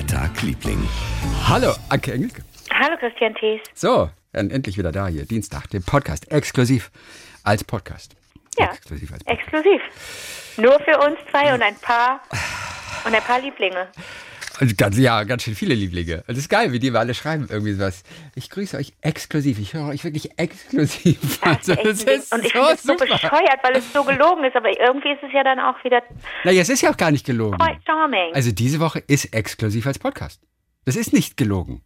Der Tag, Liebling. Hallo, Anke Engelke. Hallo Christian Thees. So, dann endlich wieder da hier, Dienstag, den Podcast, exklusiv als Podcast. Ja, Exklusiv als Podcast. exklusiv. Nur für uns zwei und ein paar und ein paar Lieblinge. Und ganz, ja, ganz schön viele Lieblinge. Und das ist geil, wie die wir alle schreiben, irgendwie sowas. Ich grüße euch exklusiv, ich höre euch wirklich exklusiv. Also, das ist und ich so es so bescheuert, weil es so gelogen ist, aber irgendwie ist es ja dann auch wieder Naja, es ist ja auch gar nicht gelogen. quite charming. Also diese Woche ist exklusiv als Podcast. Das ist nicht gelogen.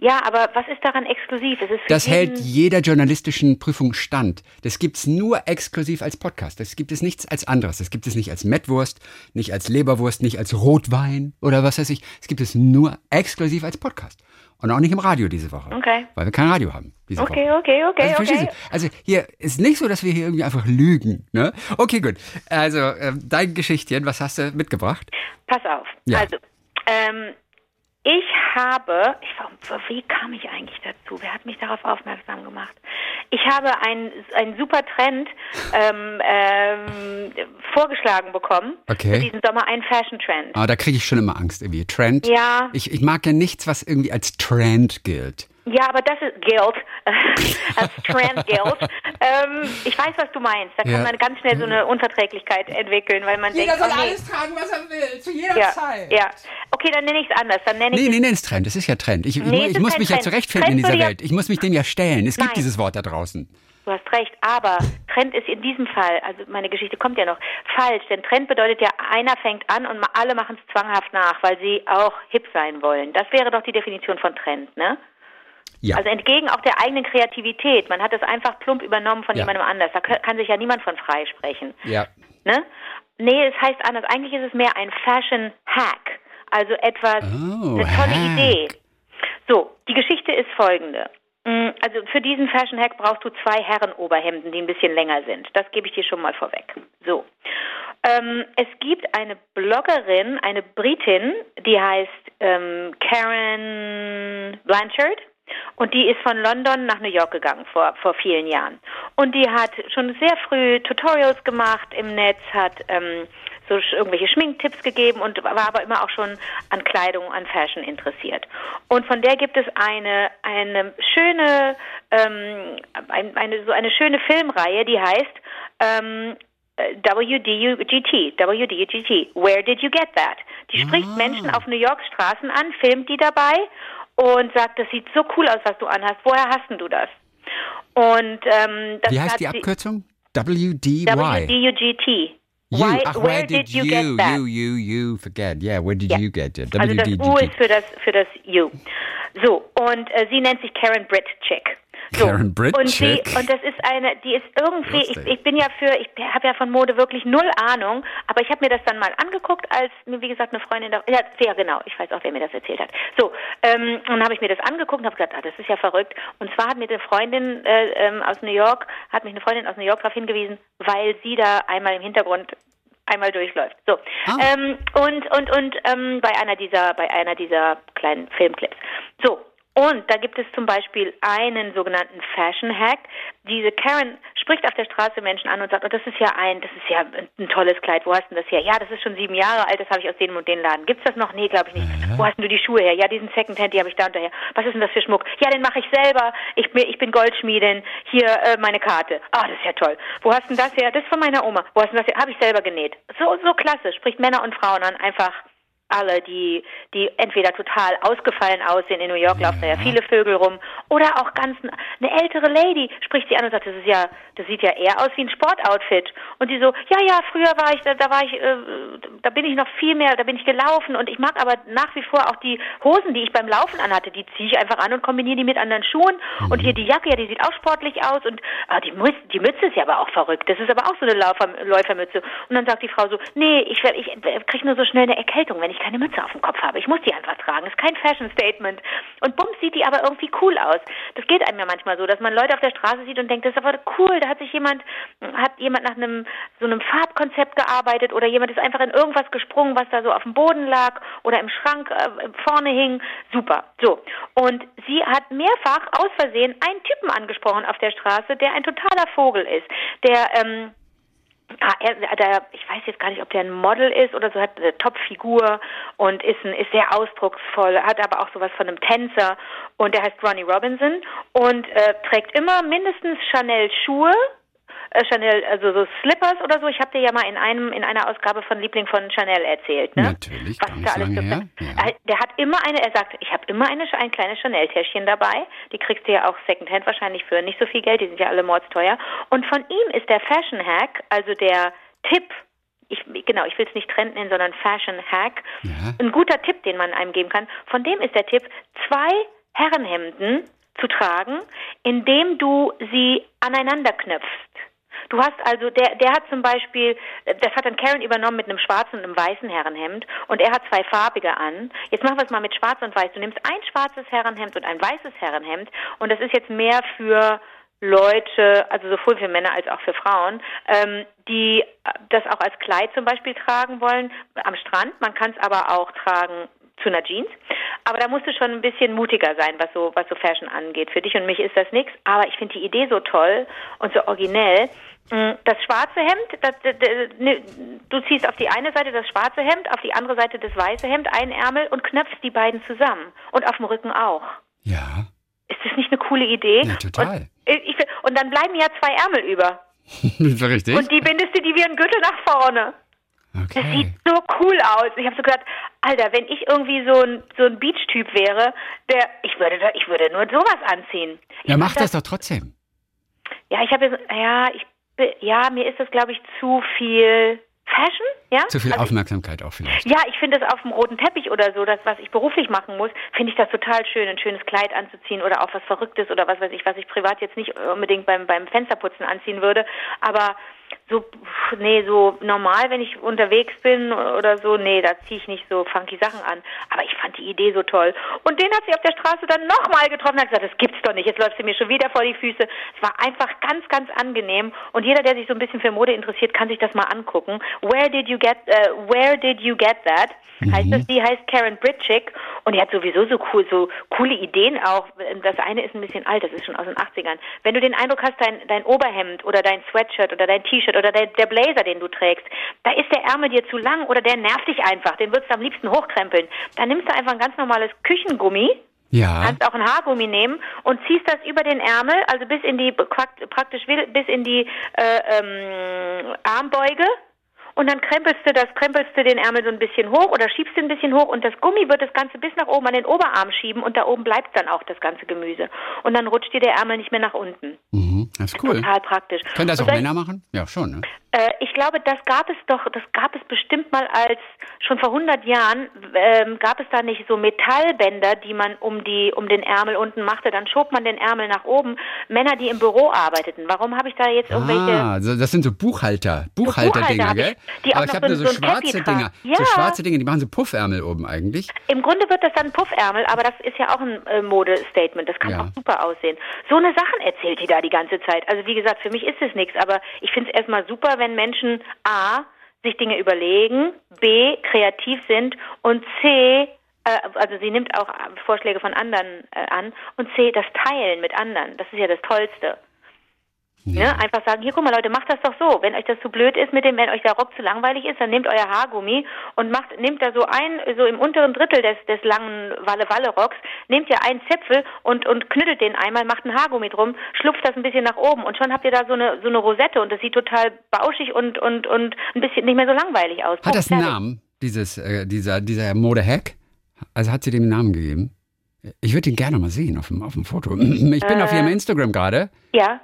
Ja, aber was ist daran exklusiv? Es ist Das hält jeder journalistischen Prüfung stand. Das gibt's nur exklusiv als Podcast. Das gibt es nichts als anderes. Das gibt es nicht als Mettwurst, nicht als Leberwurst, nicht als Rotwein oder was weiß ich. Es gibt es nur exklusiv als Podcast. Und auch nicht im Radio diese Woche. Okay. Weil wir kein Radio haben diese Okay, Woche. okay, okay, also, okay. du? Also hier ist nicht so, dass wir hier irgendwie einfach lügen. Ne? Okay, gut. Also ähm, dein Geschichtchen, was hast du mitgebracht? Pass auf. Ja. Also, ähm, ich habe, ich, wie kam ich eigentlich dazu? Wer hat mich darauf aufmerksam gemacht? Ich habe einen, einen super Trend ähm, ähm, vorgeschlagen bekommen. Okay. Diesen Sommer einen Fashion-Trend. Ah, da kriege ich schon immer Angst irgendwie. Trend. Ja. Ich, ich mag ja nichts, was irgendwie als Trend gilt. Ja, aber das ist Guild, als Trend Guild. Ähm, ich weiß, was du meinst. Da kann Ja. man ganz schnell so eine Unverträglichkeit entwickeln, weil man denkt, oh, nee. tragen, was er will, zu jeder ja, ja. Okay, dann nenne ich es anders. Dann nenne ich Nee, es nee, nee, das ist Trend. Das ist ja Trend. Ich, ich, Nee, es ich ist muss mich ja Trend. zurechtfinden in Trend dieser würde ja- Welt. Ich muss mich dem ja stellen. Es gibt Nein. dieses Wort da draußen. Du hast recht, aber Trend ist in diesem Fall, also meine Geschichte kommt ja noch, falsch. Denn Trend bedeutet ja, einer fängt an und ma- alle machen es zwanghaft nach, weil sie auch hip sein wollen. Das wäre doch die Definition von Trend, ne? Ja. Also entgegen auch der eigenen Kreativität. Man hat es einfach plump übernommen von Ja. jemandem anders. Da kann sich ja niemand von freisprechen. ja. Ne? Nee, es heißt anders. Eigentlich ist es mehr ein Fashion Hack. Also etwas, Oh, eine tolle Hack. Idee. So, die Geschichte ist folgende. Mm, Also für diesen Fashion Hack brauchst du zwei Herrenoberhemden, die ein bisschen länger sind. Das gebe ich dir schon mal vorweg. So. Ähm, es gibt eine Bloggerin, eine Britin, die heißt ähm, Karen Blanchard. Und die ist von London nach New York gegangen vor, vor vielen Jahren. Und die hat schon sehr früh Tutorials gemacht im Netz, hat ähm, so irgendwelche Schminktipps gegeben und war aber immer auch schon an Kleidung, an Fashion interessiert. Und von der gibt es eine, eine schöne, ähm, ein, eine, so eine schöne Filmreihe, die heißt ähm, äh, WDUGT, WDUGT, Where Did You Get That? Die spricht Ah. Menschen auf New Yorks Straßen an, filmt die dabei und sagt, das sieht so cool aus, was du anhast. Woher hast denn du das? Und ähm, das Wie heißt die Abkürzung? WDY. WDUGT. You. Why, Ach, where, did, you, get that? You, you, you, forget. Yeah, where did Ja. you get it? Also das U ist für das für das U. So und äh, sie nennt sich Karen Britt Chick. So, Karen Britt und und das ist eine, die ist irgendwie, ich, ich bin ja für, ich habe ja von Mode wirklich null Ahnung, aber ich habe mir das dann mal angeguckt, als mir wie gesagt eine Freundin, da, ja, ja genau, ich weiß auch, wer mir das erzählt hat. So, ähm, und dann habe ich mir das angeguckt und habe gedacht, ah, das ist ja verrückt. Und zwar hat mir eine Freundin äh, ähm, aus New York, hat mich eine Freundin aus New York darauf hingewiesen, weil sie da einmal im Hintergrund einmal durchläuft. So. Ah. Ähm, und und und ähm, bei einer dieser bei einer dieser kleinen Filmclips. So. Und da gibt es zum Beispiel einen sogenannten Fashion Hack. Diese Karen spricht auf der Straße Menschen an und sagt, oh, das ist ja ein, das ist ja ein, tolles Kleid. Wo hast du denn das her? Ja, das ist schon sieben Jahre alt. Das habe ich aus dem und den Laden. Gibt's das noch? Nee, glaube ich nicht. Wo hast denn du die Schuhe her? Ja, diesen Secondhand, die habe ich da unterher. Was ist denn das für Schmuck? Ja, den mache ich selber. Ich bin, ich bin Goldschmiedin. Hier äh, meine Karte. Ah, das ist ja toll. Wo hast denn das her? Das ist von meiner Oma. Wo hast denn das her? Habe ich selber genäht. So, so klasse. Spricht Männer und Frauen an. Einfach alle, die, die entweder total ausgefallen aussehen. In New York laufen da ja viele Vögel rum. Oder auch ganz eine ältere Lady spricht sie an und sagt, das ist ja, das sieht ja eher aus wie ein Sportoutfit. Und die so, ja, ja, früher war ich, da, da war ich, äh, da bin ich noch viel mehr, da bin ich gelaufen und ich mag aber nach wie vor auch die Hosen, die ich beim Laufen anhatte, die ziehe ich einfach an und kombiniere die mit anderen Schuhen. Und hier die Jacke, ja, die sieht auch sportlich aus und ah, die, Mütze, die Mütze ist ja aber auch verrückt. Das ist aber auch so eine Laufer, Läufermütze. Und dann sagt die Frau so, nee, ich, ich kriege nur so schnell eine Erkältung, wenn ich keine Mütze auf dem Kopf habe. Ich muss die einfach tragen. Ist kein Fashion Statement. Und bums sieht die aber irgendwie cool aus. Das geht einem ja manchmal so, dass man Leute auf der Straße sieht und denkt, das ist aber cool, da hat sich jemand, hat jemand nach einem so einem Farbkonzept gearbeitet oder jemand ist einfach in irgendwas gesprungen, was da so auf dem Boden lag oder im Schrank äh, vorne hing. Super. So. Und sie hat mehrfach aus Versehen einen Typen angesprochen auf der Straße, der ein totaler Vogel ist. Der, ähm, Ah, er, der, ich weiß jetzt gar nicht, ob der ein Model ist oder so, hat eine Top-Figur und ist, ein, ist sehr ausdrucksvoll, hat aber auch sowas von einem Tänzer und der heißt Ronnie Robinson und äh, trägt immer mindestens Chanel-Schuhe, äh, Chanel, also so Slippers oder so. Ich habe dir ja mal in einem in einer Ausgabe von Liebling von Chanel erzählt, ne? Natürlich, Was gar da alles her. Ja. Äh, Der hat immer eine, er sagt, ich habe immer eine, ein kleines Chanel-Täschchen dabei. Die kriegst du ja auch Secondhand wahrscheinlich für nicht so viel Geld, die sind ja alle mordsteuer. Und von ihm ist der Fashion Hack, also der Tipp, ich, genau, ich will es nicht Trend nennen, sondern Fashion Hack, Ja. ein guter Tipp, den man einem geben kann. Von dem ist der Tipp, zwei Herrenhemden zu tragen, indem du sie aneinander knöpfst. Du hast also, der, der hat zum Beispiel, das hat dann Karen übernommen mit einem schwarzen und einem weißen Herrenhemd und er hat zwei farbige an. Jetzt machen wir es mal mit schwarz und weiß. Du nimmst ein schwarzes Herrenhemd und ein weißes Herrenhemd und das ist jetzt mehr für Leute, also sowohl für Männer als auch für Frauen, ähm, die das auch als Kleid zum Beispiel tragen wollen am Strand. Man kann es aber auch tragen zu einer Jeans. Aber da musst du schon ein bisschen mutiger sein, was so, was so Fashion angeht. Für dich und mich ist das nichts, aber ich finde die Idee so toll und so originell. Mm, Das schwarze Hemd, das, das, das, du ziehst auf die eine Seite das schwarze Hemd, auf die andere Seite das weiße Hemd, einen Ärmel und knöpfst die beiden zusammen. Und auf dem Rücken auch. Ja, Ist das nicht eine coole Idee? Ja, total. Und, ich, und dann bleiben ja zwei Ärmel über. richtig? Und die bindest du die wie ein Gürtel nach vorne. Das sieht Okay. so cool aus. Ich habe so gedacht, Alter, wenn ich irgendwie so ein so ein Beach-Typ wäre, der ich würde ich würde nur sowas anziehen. Ich Ja, mach mach das doch trotzdem. Ja, ich habe ja, ich ja, mir ist das glaube ich zu viel Fashion, ja? Zu viel Also, Aufmerksamkeit auch vielleicht. ja, ich finde das auf dem roten Teppich oder so, das, was ich beruflich machen muss, finde ich das total schön, ein schönes Kleid anzuziehen oder auch was Verrücktes oder was weiß ich, was ich privat jetzt nicht unbedingt beim, beim Fensterputzen anziehen würde. Aber so, nee, so normal, wenn ich unterwegs bin oder so, nee, da ziehe ich nicht so funky Sachen an. Aber ich fand die Idee so toll. Und den hat sie auf der Straße dann nochmal getroffen und hat gesagt, das gibt's doch nicht, jetzt läuft sie mir schon wieder vor die Füße. Es war einfach ganz, ganz angenehm. Und jeder, der sich so ein bisschen für Mode interessiert, kann sich das mal angucken. Where did you get, äh, where did you get that? Heißt das, die heißt Karen Britchick und die hat sowieso so cool, so coole Ideen auch. Das eine ist ein bisschen alt, das ist schon aus den 80ern. Wenn du den Eindruck hast, dein, dein Oberhemd oder dein Sweatshirt oder dein T-Shirt oder der, der Blazer, den du trägst, da ist der Ärmel dir zu lang oder der nervt dich einfach, den würdest du am liebsten hochkrempeln. Dann nimmst du einfach ein ganz normales Küchengummi, Ja, kannst auch ein Haargummi nehmen und ziehst das über den Ärmel, also bis in die prakt- praktisch bis in die äh, ähm, Armbeuge und dann krempelst du das, krempelst du den Ärmel so ein bisschen hoch oder schiebst ihn ein bisschen hoch und das Gummi wird das Ganze bis nach oben an den Oberarm schieben und da oben bleibt dann auch das ganze Gemüse. Und dann rutscht dir der Ärmel nicht mehr nach unten. mhm. das ist cool. Total praktisch. Können das auch Männer machen? Ja, schon, ne? äh, ich glaube, das gab es doch, das gab es bestimmt mal als, schon vor 100 Jahren, ähm, gab es da nicht so Metallbänder, die man um die, um den Ärmel unten machte, dann schob man den Ärmel nach oben. Männer, die im Büro arbeiteten. Warum habe ich da jetzt irgendwelche... Ah, das sind so Buchhalter, Buchhalterdinger, ich, gell? Die auch Aber ich noch habe so so schwarze. Dinger. Ja. So schwarze Dinge, die machen so Puffärmel oben eigentlich. Im Grunde wird das dann Puffärmel, aber das ist ja auch ein äh, Modestatement. Das kann Ja. auch super aussehen. So eine Sachen erzählt die da die ganze Zeit. Also wie gesagt, für mich ist es nichts, aber ich finde es erstmal super, wenn Menschen A sich Dinge überlegen, B kreativ sind und C äh, also sie nimmt auch Vorschläge von anderen äh, an und C das Teilen mit anderen. Das ist ja das Tollste. Ne? Einfach sagen, hier guck mal Leute, macht das doch so. Wenn euch das zu blöd ist mit dem, wenn euch der Rock zu langweilig ist, dann nehmt euer Haargummi und macht, nehmt da so ein, so im unteren Drittel des, des langen Walle-Walle-Rocks, nehmt ihr einen Zipfel und, und knüttelt den einmal, macht ein Haargummi drum, schlupft das ein bisschen nach oben und schon habt ihr da so eine, so eine Rosette und das sieht total bauschig und, und, und ein bisschen nicht mehr so langweilig aus. Hat Punkt, das einen fertig. Namen, dieses, äh, dieser, dieser Mode-Hack? Also hat sie dem einen Namen gegeben? Ich würde ihn gerne mal sehen auf dem, auf dem Foto. Ich bin auf ihrem Äh. Instagram gerade Ja,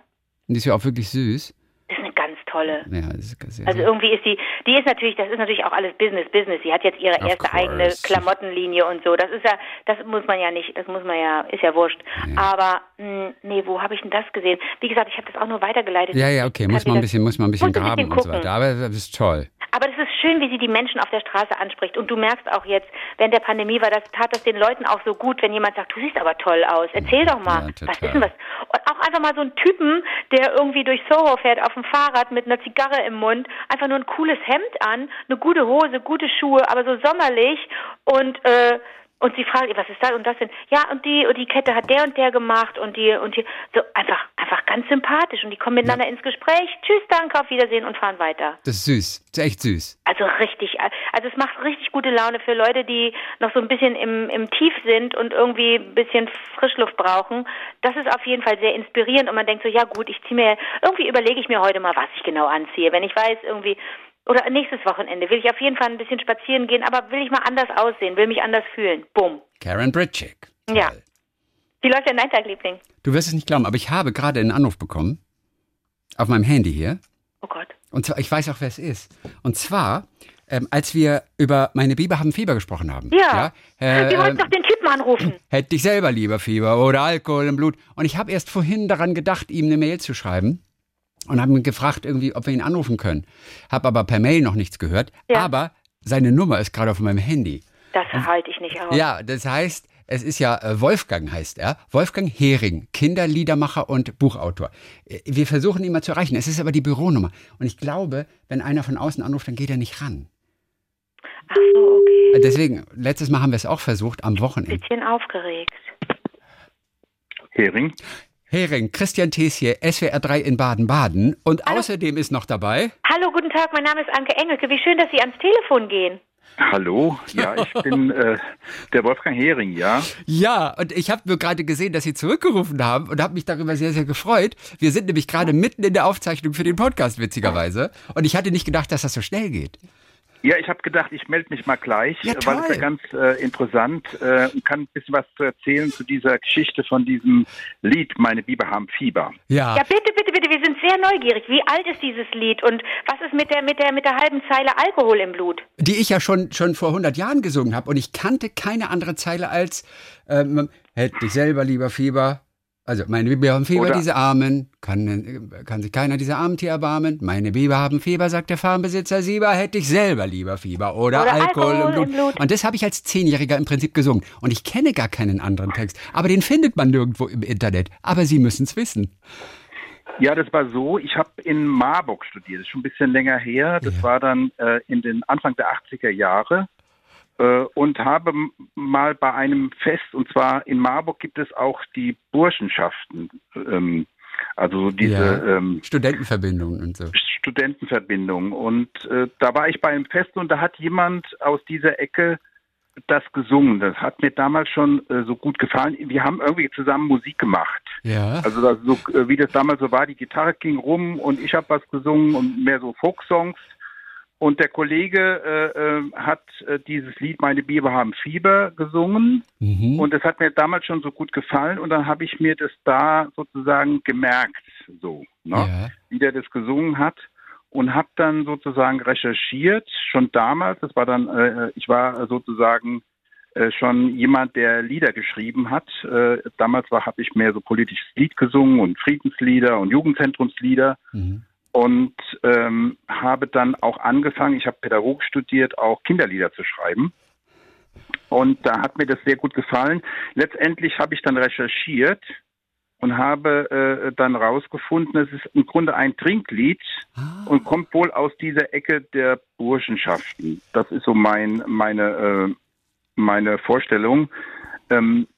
und die ist ja auch wirklich süß. das ist eine ganz tolle. Ja, das ist sehr, Also irgendwie ist die, die ist natürlich, das ist natürlich auch alles Business, Business. Sie hat jetzt ihre erste course. eigene Klamottenlinie und so. Das ist ja, das muss man ja nicht, das muss man ja, ist ja wurscht. Aber mh, nee, wo habe ich denn das gesehen? Wie gesagt, ich habe das auch nur weitergeleitet. ja, ja, okay, Kann muss man ein bisschen, muss man ein bisschen musst ein graben bisschen und so weiter. Aber das ist toll. Aber das ist schön, wie sie die Menschen auf der Straße anspricht. Und du merkst auch jetzt, während der Pandemie war das, tat das den Leuten auch so gut, wenn jemand sagt, du siehst aber toll aus, erzähl doch mal. Ja, was ist denn was? Einfach mal so einen Typen, der irgendwie durch Soho fährt auf dem Fahrrad mit einer Zigarre im Mund, einfach nur ein cooles Hemd an, eine gute Hose, gute Schuhe, aber so sommerlich und äh, Und sie fragt, was ist das und das denn? Ja, und die, und die Kette hat der und der gemacht und die, und die, so einfach, einfach ganz sympathisch und die kommen miteinander ja. ins Gespräch. Tschüss, danke, auf Wiedersehen und fahren weiter. Das ist süß. Das ist echt süß. Also richtig, also es macht richtig gute Laune für Leute, die noch so ein bisschen im, im Tief sind und irgendwie ein bisschen Frischluft brauchen. Das ist auf jeden Fall sehr inspirierend und man denkt so, ja gut, ich ziehe mir, irgendwie überlege ich mir heute mal, was ich genau anziehe. Wenn ich weiß, irgendwie, oder nächstes Wochenende will ich auf jeden Fall ein bisschen spazieren gehen, aber will ich mal anders aussehen, will mich anders fühlen. Bumm. Karen Britchick. Ja. Wie läuft dein Neintag-Liebling? Du wirst es nicht glauben, aber ich habe gerade einen Anruf bekommen. Auf meinem Handy hier. Oh Gott. Und zwar, ich weiß auch, wer es ist. Und zwar, ähm, als wir über meine Biber haben Fieber gesprochen haben. Ja. ja äh, wir wollten doch den Typen anrufen. Hätte ich selber lieber Fieber oder Alkohol im Blut. Und ich habe erst vorhin daran gedacht, ihm eine Mail zu schreiben und haben ihn gefragt, irgendwie, ob wir ihn anrufen können. Habe aber per Mail noch nichts gehört. Ja. Aber seine Nummer ist gerade auf meinem Handy. Das halte ich nicht aus. Ja, das heißt, es ist ja äh, Wolfgang heißt er. Wolfgang Hering, Kinderliedermacher und Buchautor. Äh, wir versuchen ihn mal zu erreichen. Es ist aber die Büronummer. Und ich glaube, wenn einer von außen anruft, dann geht er nicht ran. Ach so, okay. Äh, deswegen, letztes Mal haben wir es auch versucht, am Wochenende. Bisschen aufgeregt. Hering? Hering, Christian Thees hier, SWR 3 in Baden-Baden. Und Hallo. außerdem ist noch dabei. Hallo, guten Tag, mein Name ist Anke Engelke. Wie schön, dass Sie ans Telefon gehen. Hallo, ja, ich bin äh, der Wolfgang Hering, ja. Ja, und ich habe nur gerade gesehen, dass Sie zurückgerufen haben und habe mich darüber sehr, sehr gefreut. Wir sind nämlich gerade mitten in der Aufzeichnung für den Podcast, witzigerweise. Und ich hatte nicht gedacht, dass das so schnell geht. Ja, ich habe gedacht, ich melde mich mal gleich, ja, weil es ja ganz äh, interessant äh, und kann ein bisschen was zu erzählen zu dieser Geschichte von diesem Lied Meine Biber haben Fieber. Ja. Ja, bitte, bitte, bitte, wir sind sehr neugierig. Wie alt ist dieses Lied und was ist mit der mit der mit der halben Zeile Alkohol im Blut? Die ich ja schon schon vor 100 Jahren gesungen habe und ich kannte keine andere Zeile als ähm, hätte ich selber lieber Fieber, also, meine Biber haben Fieber, Oder diese Armen. Kann, kann sich keiner dieser armen Tier erbarmen. Meine Biber haben Fieber, sagt der Farmbesitzer Sieber, hätte ich selber lieber Fieber. Oder, Oder Alkohol, Alkohol, im, Blut. im Blut. Und das habe ich als Zehnjähriger im Prinzip gesungen. Und ich kenne gar keinen anderen Text. Aber den findet man nirgendwo im Internet. Aber Sie müssen es wissen. Ja, das war so. Ich habe in Marburg studiert. Das ist schon ein bisschen länger her. Das ja. war dann äh, in den Anfang der 80er Jahre. Äh, und habe mal bei einem Fest, und zwar in Marburg gibt es auch die Burschenschaften, ähm, also diese ja, ähm, Studentenverbindungen und so. Studentenverbindungen. Und äh, da war ich bei einem Fest und da hat jemand aus dieser Ecke das gesungen. Das hat mir damals schon äh, so gut gefallen. Wir haben irgendwie zusammen Musik gemacht. Ja. Also das, so, äh, wie das damals so war, die Gitarre ging rum und ich habe was gesungen und mehr so Folksongs. Und der Kollege äh, äh, hat äh, dieses Lied Meine Biber haben Fieber gesungen. Mhm. Und das hat mir damals schon so gut gefallen. Und dann habe ich mir das da sozusagen gemerkt, so, ne? Ja. wie der das gesungen hat. Und habe dann sozusagen recherchiert, schon damals. Das war dann, äh, ich war sozusagen äh, schon jemand, der Lieder geschrieben hat. Äh, damals war, habe ich mehr so politisches Lied gesungen und Friedenslieder und Jugendzentrumslieder. Mhm und ähm, habe dann auch angefangen, ich habe Pädagogik studiert, auch Kinderlieder zu schreiben. Und da hat mir das sehr gut gefallen. Letztendlich habe ich dann recherchiert und habe äh, dann rausgefunden, es ist im Grunde ein Trinklied ah. und kommt wohl aus dieser Ecke der Burschenschaften. Das ist so mein, meine, äh, meine Vorstellung. Ähm,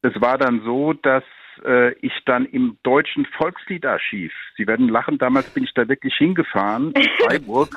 es war dann so, dass äh, ich dann im deutschen Volksliedarchiv, Sie werden lachen, damals bin ich da wirklich hingefahren, in Freiburg.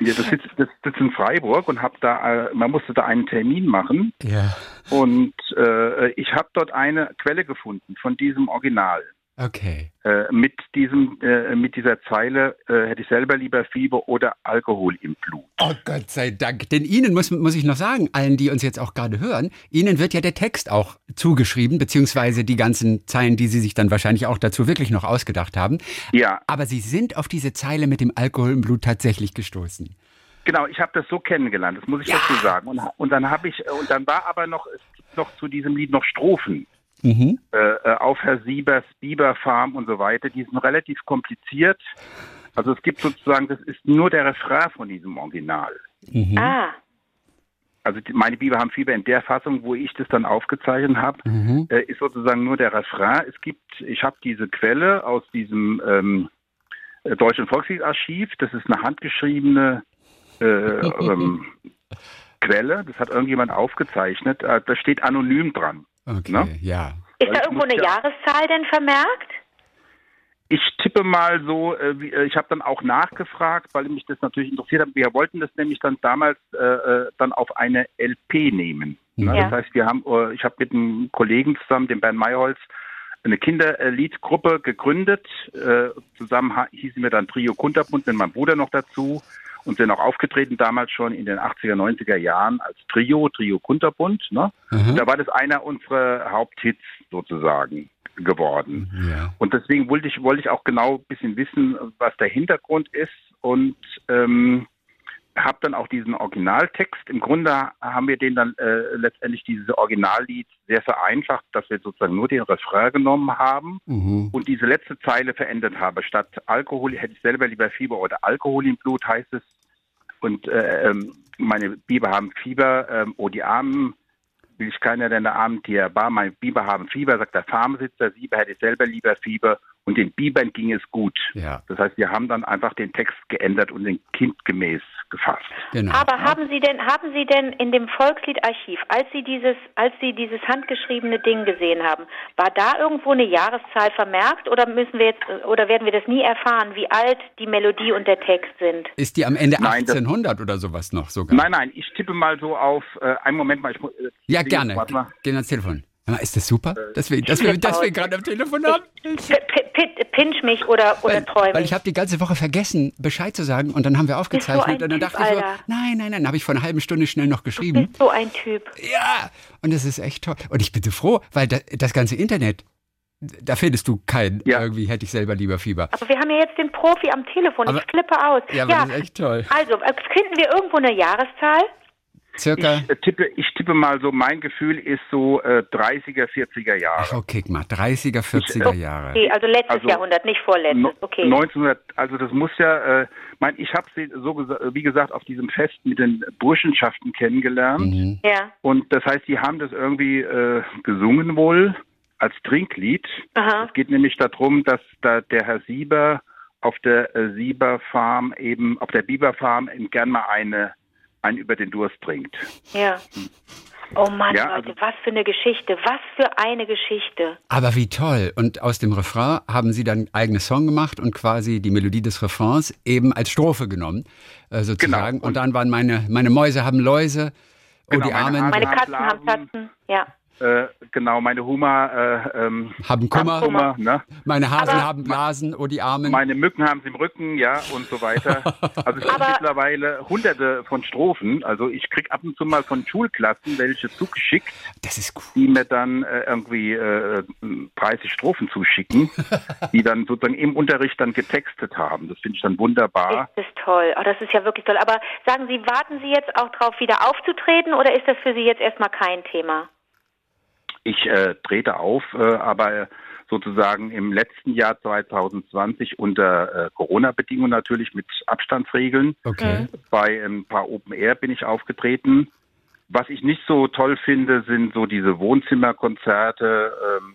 Ja, das sitzt, das sitzt in Freiburg und hab da, äh, man musste da einen Termin machen. Ja. Und äh, ich habe dort eine Quelle gefunden von diesem Original. Okay. Äh, mit diesem, äh, mit dieser Zeile äh, hätte ich selber lieber Fieber oder Alkohol im Blut. Oh Gott sei Dank. Denn Ihnen muss, muss ich noch sagen, allen, die uns jetzt auch gerade hören, Ihnen wird ja der Text auch zugeschrieben, beziehungsweise die ganzen Zeilen, die Sie sich dann wahrscheinlich auch dazu wirklich noch ausgedacht haben. Ja. Aber Sie sind auf diese Zeile mit dem Alkohol im Blut tatsächlich gestoßen. Genau, ich habe das so kennengelernt, das muss ich ja. dazu sagen. Und, und dann habe ich, und dann war aber noch, es gibt noch zu diesem Lied noch Strophen mhm. äh, äh auf Herr Siebers Biberfarm und so weiter. Die sind relativ kompliziert. Also es gibt sozusagen, das ist nur der Refrain von diesem Original. Mhm. Ah. Also die, meine Biber haben Fieber in der Fassung, wo ich das dann aufgezeichnet habe, mhm. äh, ist sozusagen nur der Refrain. Es gibt, ich habe diese Quelle aus diesem ähm, äh, Deutschen Volksliedarchiv. Das ist eine handgeschriebene äh, ähm, Quelle, das hat irgendjemand aufgezeichnet, äh, da steht anonym dran. Okay, Ne? ja. Ist da irgendwo eine ja- Jahreszahl denn vermerkt? Ich tippe mal so, äh, wie, äh, ich habe dann auch nachgefragt, weil mich das natürlich interessiert hat. Wir wollten das nämlich dann damals äh, äh, dann auf eine LP nehmen. Ne? Ja. Das heißt, wir haben, ich habe mit einem Kollegen zusammen, dem Bernd Mayholz, eine Kinderliedgruppe gegründet. Äh, zusammen hießen wir dann Trio Kunterbund mit meinem Bruder noch dazu und sind auch aufgetreten damals schon in den 80er, 90er Jahren als Trio, Trio Kunterbund. Ne? Aha. Da war das einer unserer Haupthits sozusagen geworden. Ja. Und deswegen wollte ich, wollte ich auch genau ein bisschen wissen, was der Hintergrund ist und ähm, habe dann auch diesen Originaltext. Im Grunde haben wir den dann äh, letztendlich dieses Originallied sehr vereinfacht, dass wir sozusagen nur den Refrain genommen haben Mhm. und diese letzte Zeile verändert habe. Statt Alkohol hätte ich selber lieber Fieber oder Alkohol im Blut heißt es. Und äh, ähm, meine Biber haben Fieber, ähm, oh die Armen, will ich keiner denn der Armen Tier bar. Meine Biber haben Fieber, sagt der Farmsitzer, Sieber hätte ich selber lieber Fieber und den Bibern ging es gut. Ja, Das heißt, wir haben dann einfach den Text geändert und den kindgemäß gefasst. genau. Aber haben Sie denn, haben Sie denn in dem Volksliedarchiv, als Sie dieses, als Sie dieses handgeschriebene Ding gesehen haben, war da irgendwo eine Jahreszahl vermerkt oder müssen wir jetzt, oder werden wir das nie erfahren, wie alt die Melodie und der Text sind? Ist die am Ende Nein, das- 1800 oder sowas noch sogar? Nein, nein, ich tippe mal so auf, äh, einen Moment mal. Ich, äh, Ja, gerne. Gehen ans Telefon. Ist das super, dass wir, dass wir, dass wir gerade am Telefon haben? Pinch mich oder, oder Weil, träume weil ich? habe die ganze Woche vergessen, Bescheid zu sagen und dann haben wir aufgezeichnet ein und dann Typ, dachte ich so, nein, nein, nein, habe ich vor einer halben Stunde schnell noch Du geschrieben. bist so ein Typ. Ja, und es ist echt toll. Und ich bin so froh, weil da, das ganze Internet, da findest du kein, Ja. irgendwie hätte ich selber lieber Fieber. Aber wir haben ja jetzt den Profi am Telefon. Aber- ich flippe aus. Ja, aber das ist echt toll. also, äh, finden wir irgendwo eine Jahreszahl? Circa, Ich äh, tippe, ich tippe mal so, mein Gefühl ist so äh, 30er, 40er Jahre. ach okay, mal, 30er, 40er Jahre. Okay, also letztes Also, Jahrhundert, nicht vorletztes. Okay. 1900, also das muss ja, äh, mein, ich habe sie so gesa- wie gesagt auf diesem Fest mit den Burschenschaften kennengelernt Mhm. Ja. und das heißt, die haben das irgendwie äh, gesungen wohl als Trinklied. Aha. Es geht nämlich darum, dass da der Herr Sieber auf der äh, Sieber Farm eben, auf der Biber Farm eben gern mal eine, einen über den Durst trinkt. Ja. Oh Mann, Ja, Leute, also- was für eine Geschichte. Was für eine Geschichte. Aber wie toll. Und aus dem Refrain haben sie dann einen eigenen Song gemacht und quasi die Melodie des Refrains eben als Strophe genommen, äh, sozusagen. Genau. Und, dann waren meine, meine Mäuse haben Läuse, oh Genau, die meine Armen Arme- Meine haben Katzen haben. Tatzen. Ja. Äh, genau, meine Hummer äh, ähm, haben Kummer, Hummer, ne? meine Hasen Aber- haben Blasen, oh die Armen. Meine Mücken haben sie im Rücken, ja, und so weiter. Also es gibt mittlerweile hunderte von Strophen. Also ich krieg ab und zu mal von Schulklassen welche zugeschickt, Das ist cool. die mir dann äh, irgendwie äh, 30 Strophen zuschicken, die dann sozusagen im Unterricht dann getextet haben. Das finde ich dann wunderbar. Ist das toll. Oh, das ist ja wirklich toll. Aber sagen Sie, warten Sie jetzt auch drauf, wieder aufzutreten oder ist das für Sie jetzt erstmal kein Thema? Ich äh, trete auf, äh, aber sozusagen im letzten Jahr 2020 unter äh, Corona-Bedingungen natürlich mit Abstandsregeln. Okay. Bei ein paar Open Air bin ich aufgetreten. Was ich nicht so toll finde, sind so diese Wohnzimmerkonzerte ähm,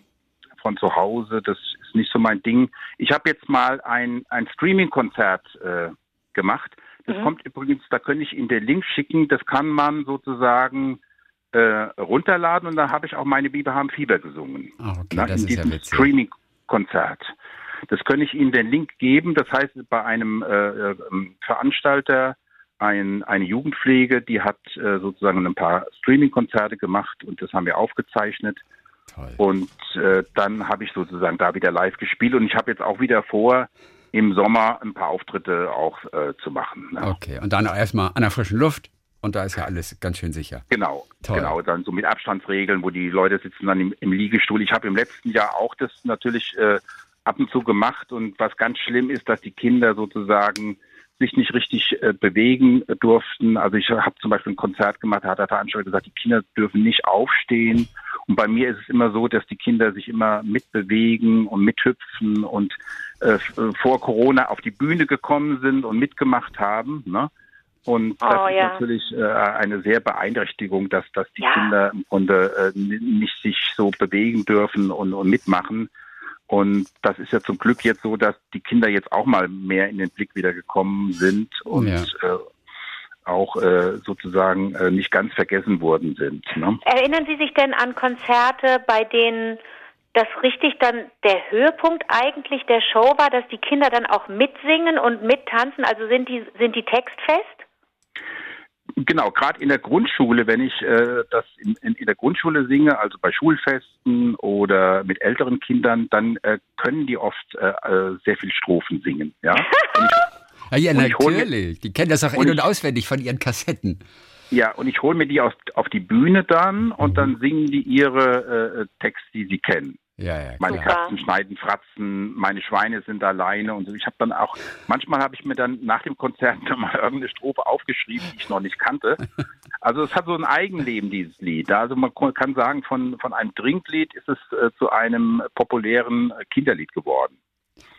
von zu Hause. Das ist nicht so mein Ding. Ich habe jetzt mal ein, ein Streaming-Konzert äh, gemacht. Das Mhm. kommt übrigens, da könnte ich Ihnen den Link schicken. Das kann man sozusagen äh, runterladen und da habe ich auch meine Biber haben Fieber gesungen. Ah, okay, Na, das in ist ja diesem witzig. Streaming-Konzert. Das könnte ich Ihnen den Link geben. Das heißt, bei einem äh, äh, Veranstalter, ein, eine Jugendpflege, die hat äh, sozusagen ein paar Streaming-Konzerte gemacht und das haben wir aufgezeichnet. Toll. Und äh, dann habe ich sozusagen da wieder live gespielt und ich habe jetzt auch wieder vor, im Sommer ein paar Auftritte auch äh, zu machen. Ne? Okay, und dann auch erstmal an der frischen Luft und da ist ja alles ganz schön sicher. Genau, Toll. genau, dann so mit Abstandsregeln, wo die Leute sitzen dann im, im Liegestuhl. Ich habe im letzten Jahr auch das natürlich äh, ab und zu gemacht und was ganz schlimm ist, dass die Kinder sozusagen sich nicht richtig äh, bewegen durften. Also ich habe zum Beispiel ein Konzert gemacht, da hat der Veranstalter gesagt, die Kinder dürfen nicht aufstehen. Und bei mir ist es immer so, dass die Kinder sich immer mitbewegen und mithüpfen und äh, vor Corona auf die Bühne gekommen sind und mitgemacht haben. Ne? Und das Oh, ist ja. natürlich äh, eine sehr Beeinträchtigung, dass, dass die Ja. Kinder im Grunde äh, n- nicht sich so bewegen dürfen und, und mitmachen. Und das ist ja zum Glück jetzt so, dass die Kinder jetzt auch mal mehr in den Blick wieder gekommen sind und Ja. äh, auch äh, sozusagen äh, nicht ganz vergessen worden sind. Ne? Erinnern Sie sich denn an Konzerte, bei denen das richtig dann der Höhepunkt eigentlich der Show war, dass die Kinder dann auch mitsingen und mittanzen? Also sind die, sind die textfest? Genau, gerade in der Grundschule, wenn ich äh, das in, in, in, der Grundschule singe, also bei Schulfesten oder mit älteren Kindern, dann äh, können die oft äh, äh sehr viel Strophen singen. Ja, ja, ja natürlich. Die kennen das auch in- und auswendig von ihren Kassetten. Ja, und ich hole mir die auf, auf die Bühne dann und mhm. dann singen die ihre äh, Texte, die sie kennen. Ja, ja, meine. Katzen schneiden Fratzen, meine Schweine sind alleine und so. Ich habe dann auch, manchmal habe ich mir dann nach dem Konzert mal irgendeine Strophe aufgeschrieben, die ich noch nicht kannte. Also es hat so ein Eigenleben, dieses Lied. Also man kann sagen, von, von einem Trinklied ist es äh, zu einem populären Kinderlied geworden.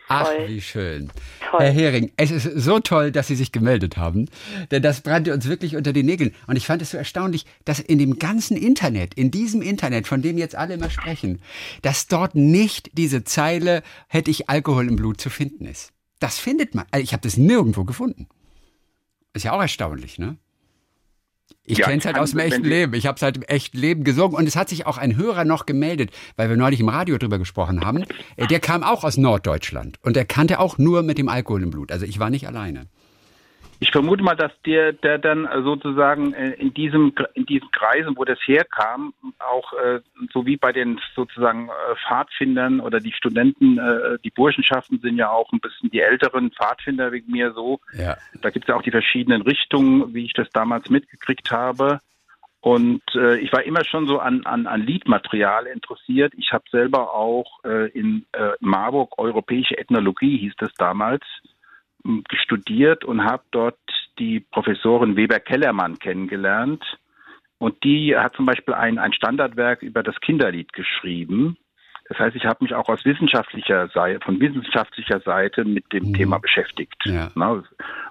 Ach, toll. wie schön. Toll. Herr Hering, es ist so toll, dass Sie sich gemeldet haben, denn das brannte uns wirklich unter den Nägeln. Und ich fand es so erstaunlich, dass in dem ganzen Internet, in diesem Internet, von dem jetzt alle immer sprechen, dass dort nicht diese Zeile, hätte ich Alkohol im Blut zu finden ist. Das findet man. Also ich habe das nirgendwo gefunden. Ist ja auch erstaunlich, ne? Ich ja, kenne es halt aus dem echten Leben. Ich habe es halt im echten Leben gesungen. Und es hat sich auch ein Hörer noch gemeldet, weil wir neulich im Radio drüber gesprochen haben. Äh, der kam auch aus Norddeutschland und der kannte auch nur mit dem Alkohol im Blut. Also ich war nicht alleine. Ich vermute mal, dass der, der dann sozusagen äh, in diesem in diesen Kreisen, wo das herkam, auch äh, so wie bei den sozusagen äh, Pfadfindern oder die Studenten, die Burschenschaften sind ja auch ein bisschen die älteren Pfadfinder wegen mir so. Ja. Da gibt es ja auch die verschiedenen Richtungen, wie ich das damals mitgekriegt habe. Und äh, ich war immer schon so an, an, an Liedmaterial interessiert. Ich habe selber auch äh, in äh, Marburg europäische Ethnologie, hieß das damals, studiert und habe dort die Professorin Weber-Kellermann kennengelernt. Und die hat zum Beispiel ein, ein Standardwerk über das Kinderlied geschrieben. Das heißt, ich habe mich auch aus wissenschaftlicher Seite, von wissenschaftlicher Seite mit dem mhm. Thema beschäftigt. Ja. Na,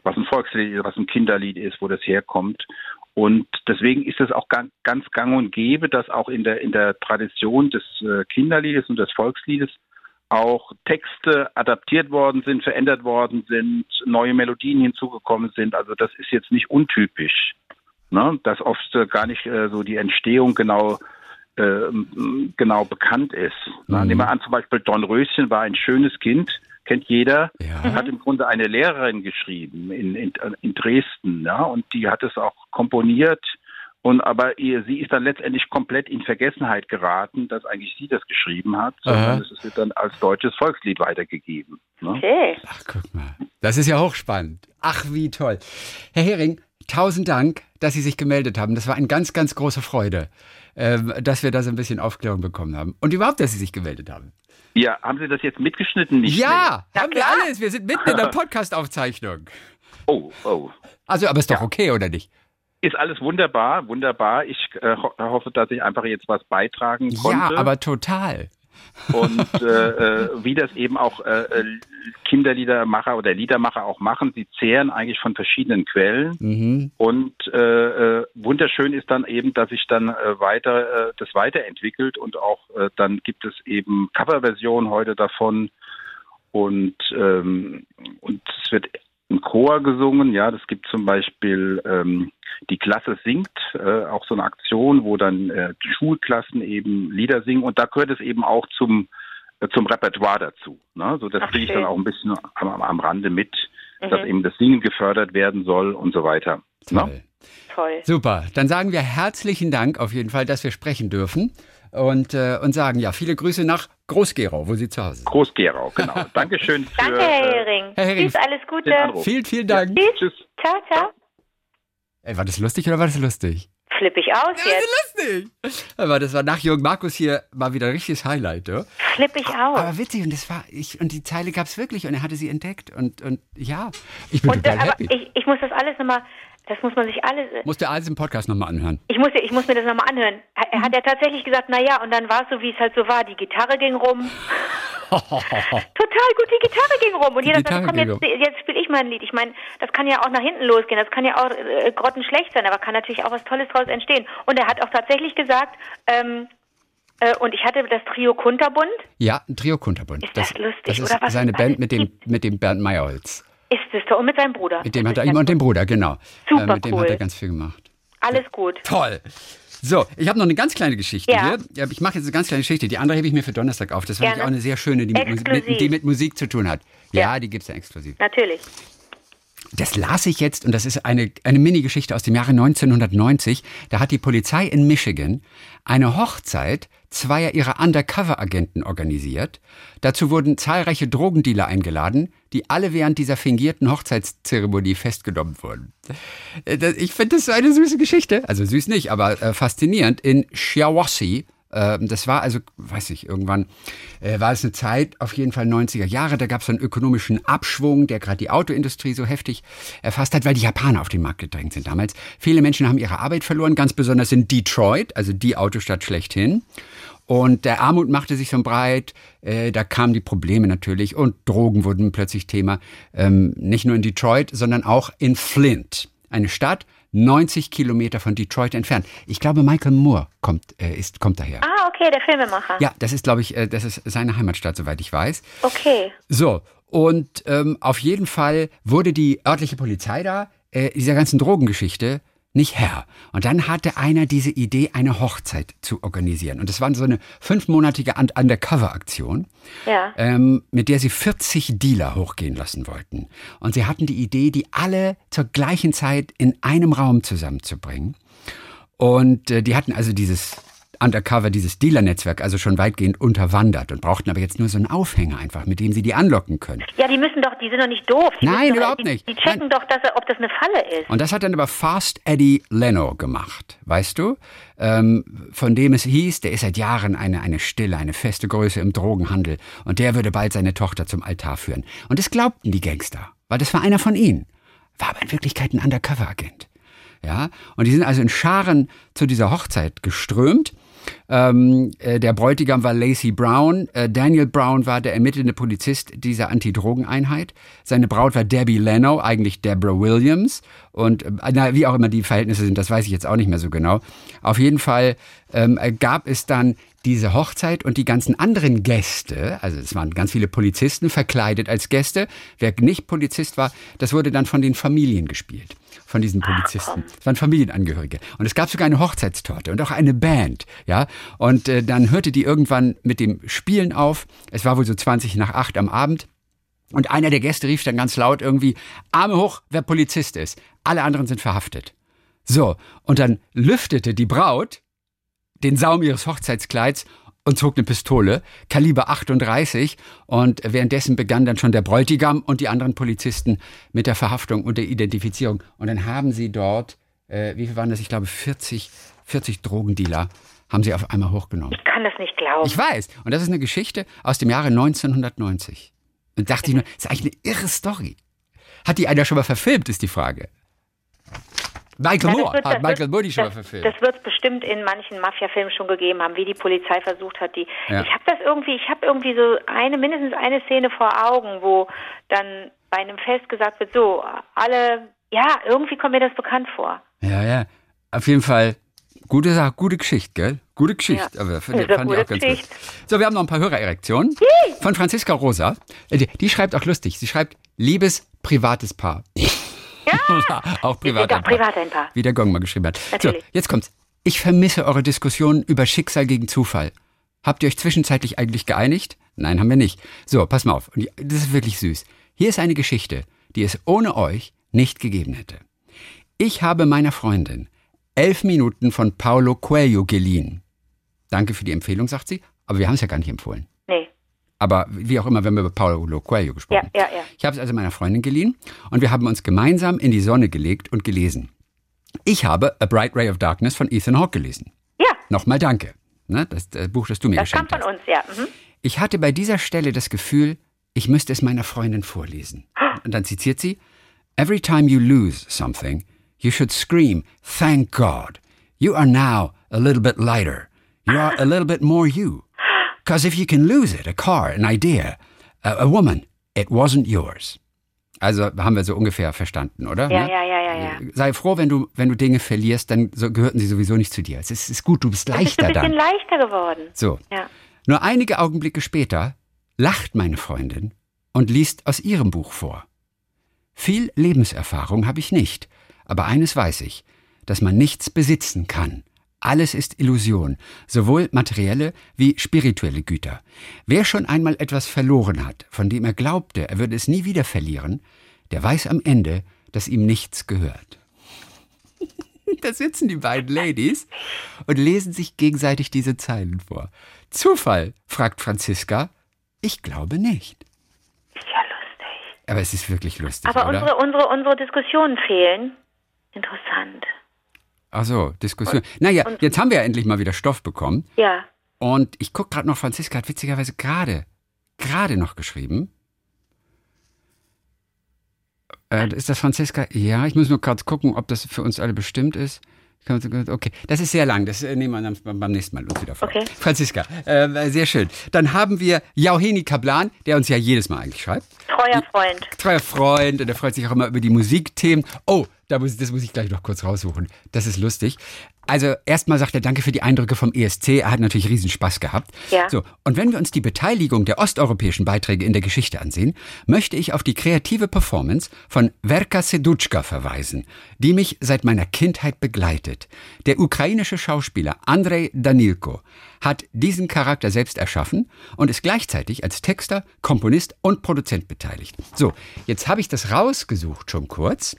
was ein Volkslied ist, was ein Kinderlied ist, wo das herkommt. Und deswegen ist es auch ganz, ganz gang und gäbe, dass auch in der, in der Tradition des äh, Kinderliedes und des Volksliedes auch Texte adaptiert worden sind, verändert worden sind, neue Melodien hinzugekommen sind. Also das ist jetzt nicht untypisch, ne? dass oft äh, gar nicht äh, so die Entstehung genau äh, genau bekannt ist. Mhm. Nehmen wir an, zum Beispiel Don Röschen war ein schönes Kind, kennt jeder, ja. hat im Grunde eine Lehrerin geschrieben in, in, in Dresden, ja, und die hat es auch komponiert und aber sie ist dann letztendlich komplett in Vergessenheit geraten, dass eigentlich sie das geschrieben hat, sondern es wird dann als deutsches Volkslied weitergegeben. Ne? Okay. Ach, guck mal. Das ist ja hochspannend. Ach, wie toll. Herr Hering, tausend Dank, dass Sie sich gemeldet haben. Das war eine ganz, ganz große Freude, ähm, dass wir da so ein bisschen Aufklärung bekommen haben. Und überhaupt, dass Sie sich gemeldet haben. Ja, haben Sie das jetzt mitgeschnitten? Nicht ja, mehr? haben wir alles. Wir sind mitten in der Podcast-Aufzeichnung. Oh, oh. Also, aber ist doch ja. okay, oder nicht? Ist alles wunderbar, wunderbar. Ich äh, ho hoffe, dass ich einfach jetzt was beitragen konnte. Ja, aber total. Und äh, äh, wie das eben auch äh, äh, Kinderliedermacher oder Liedermacher auch machen, sie zehren eigentlich von verschiedenen Quellen. Mhm. Und äh, äh, wunderschön ist dann eben, dass sich dann weiter das weiterentwickelt und auch dann gibt es eben Coverversionen heute davon. Und, ähm, und es wird ein Chor gesungen. Ja, das gibt zum Beispiel ähm, die Klasse singt, äh, auch so eine Aktion, wo dann äh, die Schulklassen eben Lieder singen und da gehört es eben auch zum äh, zum Repertoire dazu. Ne? So das kriege ich dann auch ein bisschen am, am Rande mit, mhm. dass eben das Singen gefördert werden soll und so weiter. Toll. Ne? Toll. Super. Dann sagen wir herzlichen Dank auf jeden Fall, dass wir sprechen dürfen und, äh, und sagen ja viele Grüße nach Groß-Gerau, wo Sie zu Hause sind. Groß-Gerau, genau. Dankeschön. Für, Danke, Herr Hering. Herr Hering. Tschüss, alles Gute. Vielen, vielen Dank. Ja, tschüss. Ciao, ciao. Ey, war das lustig oder war das lustig? Flippig aus ja, jetzt. lustig. Aber das war nach Jürgen Markus hier mal wieder ein richtiges Highlight, ja? Flippig aus. Aber witzig und das war ich und die Zeile gab es wirklich und er hatte sie entdeckt und und ja, ich bin und, total aber happy. Ich, ich muss das alles nochmal das muss man sich alles. Muss der alles im Podcast nochmal anhören? Ich muss, ich muss mir das nochmal anhören. Er hat ja tatsächlich gesagt, naja, und dann war es so, wie es halt so war. Die Gitarre ging rum. Total gut, die Gitarre ging rum. Und jeder sagt, komm, jetzt, jetzt spiele ich mal ein Lied. Ich meine, das kann ja auch nach hinten losgehen. Das kann ja auch äh, grottenschlecht sein, aber kann natürlich auch was Tolles draus entstehen. Und er hat auch tatsächlich gesagt, ähm, äh, und ich hatte das Trio Kunterbund. Ja, ein Trio Kunterbund. Ist das, das lustig? Das ist oder was seine Band mit dem, mit dem Bernd Meyerholz. Ist Sister und mit seinem Bruder. Mit dem hat er ihm und dem Bruder, genau. Super äh, mit dem cool. hat er ganz viel gemacht. Alles gut. Toll. So, ich habe noch eine ganz kleine Geschichte Ja. hier. Ich mache jetzt eine ganz kleine Geschichte. Die andere hebe ich mir für Donnerstag auf. Das fand ich Gerne. auch eine sehr schöne, die mit, mit, die mit Musik zu tun hat. Ja, Ja. die gibt's ja exklusiv. Natürlich. Das las ich jetzt und das ist eine, eine Mini-Geschichte aus dem Jahre 1990. Da hat die Polizei in Michigan eine Hochzeit zweier ihrer Undercover-Agenten organisiert. Dazu wurden zahlreiche Drogendealer eingeladen, die alle während dieser fingierten Hochzeitszeremonie festgenommen wurden. Äh, Ich finde das so eine süße Geschichte. Also süß nicht, aber äh, faszinierend. In Shiawassee, das war also, weiß ich, irgendwann äh, war es eine Zeit, auf jeden Fall 90er Jahre, da gab es einen ökonomischen Abschwung, der gerade die Autoindustrie so heftig erfasst hat, weil die Japaner auf den Markt gedrängt sind damals. Viele Menschen haben ihre Arbeit verloren, ganz besonders in Detroit, also die Autostadt schlechthin. Und der Armut machte sich so breit, äh, da kamen die Probleme natürlich und Drogen wurden plötzlich Thema. Ähm, nicht nur in Detroit, sondern auch in Flint, eine Stadt 90 Kilometer von Detroit entfernt. Ich glaube, Michael Moore kommt, äh, ist, kommt daher. Ah, okay, der Filmemacher. Ja, das ist, glaube ich, äh, das ist seine Heimatstadt, soweit ich weiß. Okay. So, und ähm, auf jeden Fall wurde die örtliche Polizei da äh, dieser ganzen Drogengeschichte nicht Herr. Und dann hatte einer diese Idee, eine Hochzeit zu organisieren. Und das war so eine fünfmonatige Un- Undercover-Aktion, Ja. ähm, mit der sie 40 Dealer hochgehen lassen wollten. Und sie hatten die Idee, die alle zur gleichen Zeit in einem Raum zusammenzubringen. Und äh, die hatten also dieses Undercover, dieses Dealer-Netzwerk also schon weitgehend unterwandert und brauchten aber jetzt nur so einen Aufhänger einfach, mit dem sie die anlocken können. Ja, die müssen doch, die sind doch nicht doof. Die Nein, doch, überhaupt die, nicht. Die checken Nein. doch, er- ob das eine Falle ist. Und das hat dann aber Fast Eddie Leno gemacht, weißt du? Ähm, von dem es hieß, der ist seit Jahren eine, eine stille, eine feste Größe im Drogenhandel und der würde bald seine Tochter zum Altar führen. Und das glaubten die Gangster, weil das war einer von ihnen. War aber in Wirklichkeit ein Undercover-Agent. Ja, und die sind also in Scharen zu dieser Hochzeit geströmt. Ähm, äh, der Bräutigam war Lacey Brown. Äh, Daniel Brown war der ermittelnde Polizist dieser Anti-Drogen-Einheit. Seine Braut war Debbie Leno, eigentlich Deborah Williams. Und äh, na, wie auch immer die Verhältnisse sind, das weiß ich jetzt auch nicht mehr so genau. Auf jeden Fall ähm, äh, gab es dann diese Hochzeit und die ganzen anderen Gäste, also es waren ganz viele Polizisten verkleidet als Gäste. Wer nicht Polizist war, das wurde dann von den Familien gespielt, von diesen Polizisten. Es waren Familienangehörige. Und es gab sogar eine Hochzeitstorte und auch eine Band, ja. Und äh, dann hörte die irgendwann mit dem Spielen auf. Es war wohl so 20 nach 8 am Abend. Und einer der Gäste rief dann ganz laut irgendwie, Arme hoch, wer Polizist ist. Alle anderen sind verhaftet. So, und dann lüftete die Braut den Saum ihres Hochzeitskleids und zog eine Pistole, Kaliber 38, und währenddessen begann dann schon der Bräutigam und die anderen Polizisten mit der Verhaftung und der Identifizierung. Und dann haben sie dort, äh, wie viel waren das? Ich glaube 40, 40 Drogendealer haben sie auf einmal hochgenommen. Ich kann das nicht glauben. Ich weiß. Und das ist eine Geschichte aus dem Jahre 1990. Und dachte ich nur, das ist eigentlich eine irre Story. Hat die einer schon mal verfilmt, ist die Frage. Michael Ja, Moore wird- hat Michael Moore die schon mal das, verfilmt. Das wird es bestimmt in manchen Mafia-Filmen schon gegeben haben, wie die Polizei versucht hat, die. Ja. Ich habe das irgendwie, ich habe irgendwie so eine, mindestens eine Szene vor Augen, wo dann bei einem Fest gesagt wird, so alle, ja, irgendwie kommt mir das bekannt vor. Ja, ja. Auf jeden Fall gute Sache, gute Geschichte, gell? Gute Geschichte. Ja. Aber fand, fand ich auch ganz gut. So, wir haben noch ein paar Hörererektionen. Von Franziska Rosa. Äh, Die, die schreibt auch lustig. Sie schreibt, liebes privates Paar. Ja. auch privat. ein Paar. privat ein Paar. Wie der Gong mal geschrieben hat. Natürlich. So, jetzt kommt's. Ich vermisse eure Diskussionen über Schicksal gegen Zufall. Habt ihr euch zwischenzeitlich eigentlich geeinigt? Nein, haben wir nicht. So, pass mal auf. Das ist wirklich süß. Hier ist eine Geschichte, die es ohne euch nicht gegeben hätte. Ich habe meiner Freundin elf Minuten von Paulo Coelho geliehen. Danke für die Empfehlung, sagt sie, aber wir haben es ja gar nicht empfohlen. Aber wie auch immer, wir haben über Paulo Coelho Ja, gesprochen. ja, ja. Ich habe es also meiner Freundin geliehen und wir haben uns gemeinsam in die Sonne gelegt und gelesen. Ich habe A Bright Ray of Darkness von Ethan Hawke gelesen. Ja, Nochmal danke. Ne, das, das Buch, das du mir das kam geschenkt von hast. uns, ja. Mhm. Ich hatte bei dieser Stelle das Gefühl, ich müsste es meiner Freundin vorlesen. Und dann zitiert sie, Every time you lose something, you should scream, thank God. You are now a little bit lighter. You are a little bit more you. Because if you can lose it, a car, an idea, a, a woman, it wasn't yours. Also haben wir so ungefähr verstanden, oder? Ja, Ne? ja, ja, ja, ja. Sei froh, wenn du, wenn du Dinge verlierst, dann so, gehörten sie sowieso nicht zu dir. Es ist, ist gut, du bist Bist du leichter ein bisschen dann. leichter geworden. So. Ja. Nur einige Augenblicke später lacht meine Freundin und liest aus ihrem Buch vor. Viel Lebenserfahrung habe ich nicht, aber eines weiß ich, dass man nichts besitzen kann. Alles ist Illusion, sowohl materielle wie spirituelle Güter. Wer schon einmal etwas verloren hat, von dem er glaubte, er würde es nie wieder verlieren, der weiß am Ende, dass ihm nichts gehört. da sitzen die beiden Ladies und lesen sich gegenseitig diese Zeilen vor. Zufall? fragt Franziska. Ich glaube nicht. Ist ja lustig. Aber es ist wirklich lustig, Aber oder? unsere, unsere, unsere Diskussionen fehlen. Interessant. Ach so, Diskussion. Naja, und- jetzt haben wir ja endlich mal wieder Stoff bekommen. Ja. Und ich gucke gerade noch, Franziska hat witzigerweise gerade, gerade noch geschrieben. Äh, ist das Franziska? Ja, ich muss nur kurz gucken, ob das für uns alle bestimmt ist. Okay, das ist sehr lang. Das äh, nehmen wir dann beim nächsten Mal uns wieder vor. Okay. Franziska, äh, sehr schön. Dann haben wir Jauheni Kablan, der uns ja jedes Mal eigentlich schreibt. Treuer Freund. Treuer Freund und er freut sich auch immer über die Musikthemen. Oh, da muss, das muss ich gleich noch kurz raussuchen. Das ist lustig. Also erstmal sagt er Danke für die Eindrücke vom ESC. Er hat natürlich riesen Spaß gehabt. Ja. So, und wenn wir uns die Beteiligung der osteuropäischen Beiträge in der Geschichte ansehen, möchte ich auf die kreative Performance von Verka Sedutschka verweisen, die mich seit meiner Kindheit begleitet. Der ukrainische Schauspieler Andrei Danilko hat diesen Charakter selbst erschaffen und ist gleichzeitig als Texter, Komponist und Produzent beteiligt. So, jetzt habe ich das rausgesucht schon kurz.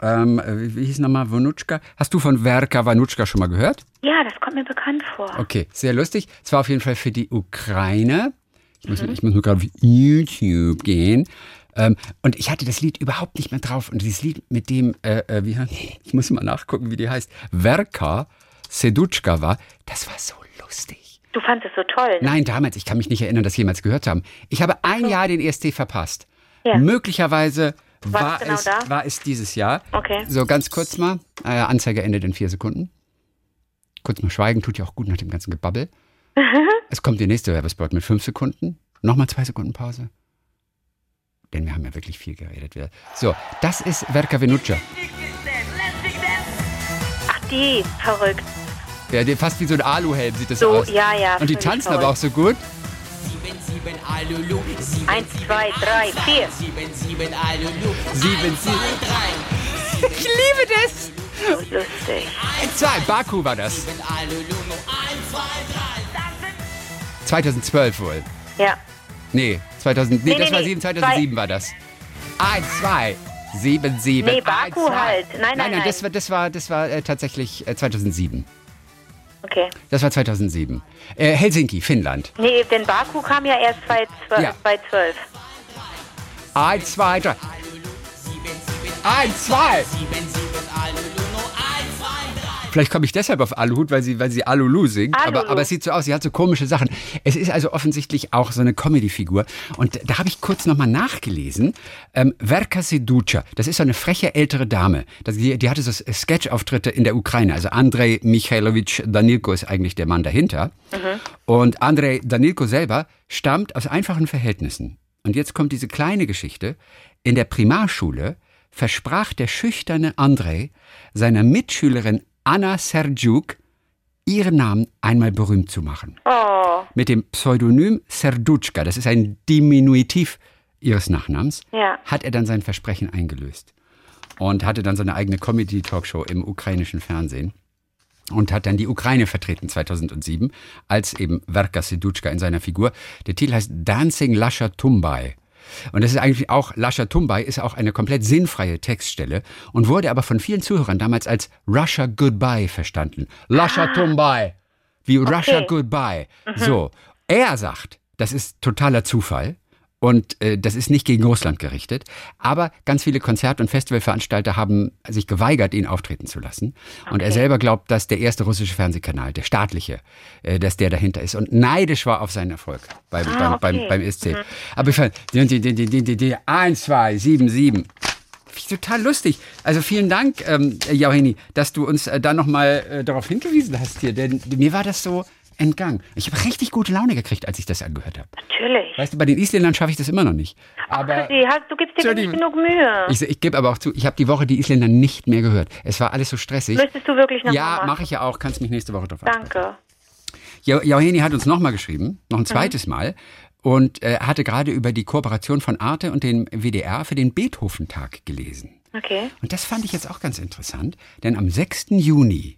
Ähm, wie wie hieß nochmal Vanutschka? Hast du von Verka Vanutschka schon mal gehört? Ja, das kommt mir bekannt vor. Okay, sehr lustig. Es war auf jeden Fall für die Ukraine. Ich muss, ich muss nur gerade auf YouTube gehen. Ähm, und ich hatte das Lied überhaupt nicht mehr drauf. Und dieses Lied mit dem, äh, äh, wie, ich muss mal nachgucken, wie die heißt, Verka Sedutschka war, das war so lustig. Du fandest es so toll. Ne? Nein, damals, ich kann mich nicht erinnern, das jemals gehört zu haben. Ich habe ein Jahr den ESC verpasst. Ja. Möglicherweise War, genau es, da? war es dieses Jahr. Okay. So ganz kurz mal. Äh, Anzeige endet in vier Sekunden. Kurz mal schweigen, tut ja auch gut nach dem ganzen Gebabbel. es kommt der nächste Werbespot mit fünf Sekunden. Nochmal zwei Sekunden Pause. Denn wir haben ja wirklich viel geredet. wieder. So, das ist Verka Venuccia. Ach, die, verrückt. Ja, fast wie so ein Aluhelm sieht das So, aus. ja, ja. Und die tanzen verrückt. aber auch so gut. Eins, zwei, drei, vier. Sieben, sieben. Ich liebe das. So lustig. Zwei, Baku war das. 2012 wohl. Ja. Nee, 2000, nee, Nee, das nee, war nee. 7, 2007 war das. 1, 2, 7, 7. Nee, Baku halt. Nein, nein, nein, nein. das war, das war, das war äh, tatsächlich äh, 2007. Okay. Das war 2007. Äh, Helsinki, Finnland. Nee, denn Baku kam ja erst 2012. Ja. 2012. 1, 2, 3. 1, 2. Vielleicht komme ich deshalb auf Aluhut, weil sie, weil sie Alulu singt. Aber, Alulu. aber es sieht so aus, sie hat so komische Sachen. Es ist also offensichtlich auch so eine Comedy-Figur. Und da habe ich kurz nochmal nachgelesen. Ähm, Verka Seducha, das ist so eine freche ältere Dame. Das, die, die hatte so Sketch-Auftritte in der Ukraine. Also Andrei Mikhailovich Danilko ist eigentlich der Mann dahinter. Und Andrei Danilko selber stammt aus einfachen Verhältnissen. Und jetzt kommt diese kleine Geschichte. In der Primarschule versprach der schüchterne Andrei seiner Mitschülerin Anna Serjuk, ihren Namen einmal berühmt zu machen. Oh, Mit dem Pseudonym Serdutschka, das ist ein Diminutiv ihres Nachnamens, Ja. hat er dann sein Versprechen eingelöst. Und hatte dann so eine eigene Comedy-Talkshow im ukrainischen Fernsehen. Und hat dann die Ukraine vertreten 2007, als eben Verka Sedutschka in seiner Figur. Der Titel heißt Dancing Lasha Tumbai. Und das ist eigentlich auch, Lasha Tumbai ist auch eine komplett sinnfreie Textstelle und wurde aber von vielen Zuhörern damals als Russia Goodbye verstanden. Lasha Tumbai. Wie Russia Goodbye. So. Er sagt, das ist totaler Zufall. Und äh, das ist nicht gegen Russland gerichtet. Aber ganz viele Konzert- und Festivalveranstalter haben sich geweigert, ihn auftreten zu lassen. Und er selber glaubt, dass der erste russische Fernsehkanal, der staatliche, äh, dass der dahinter ist. Und neidisch war auf seinen Erfolg beim, beim, okay. beim, beim ESC. Aber ich fand, die, die, die, die, die, die, 1, 2, 7, 7. Finde ich Total lustig. Also vielen Dank, ähm, Jauheni, dass du uns äh, da nochmal äh, darauf hingewiesen hast hier. Denn mir war das so entgangen. Ich habe richtig gute Laune gekriegt, als ich das angehört habe. natürlich. Weißt du, bei den Isländern schaffe ich das immer noch nicht. Aber Chrissy, hast, du gibst dir nicht genug Mühe. ich, ich gebe aber auch zu, ich habe die Woche die Isländer nicht mehr gehört. Es war alles so stressig. Möchtest du wirklich noch Ja, mache ich ja auch. Kannst mich nächste Woche drauf. Danke. Jo- Jauheni hat uns nochmal geschrieben, noch ein zweites Mal. und äh, hatte gerade über die Kooperation von Arte und dem WDR für den Beethoven-Tag gelesen. Okay. Und das fand ich jetzt auch ganz interessant, denn am 6. Juni,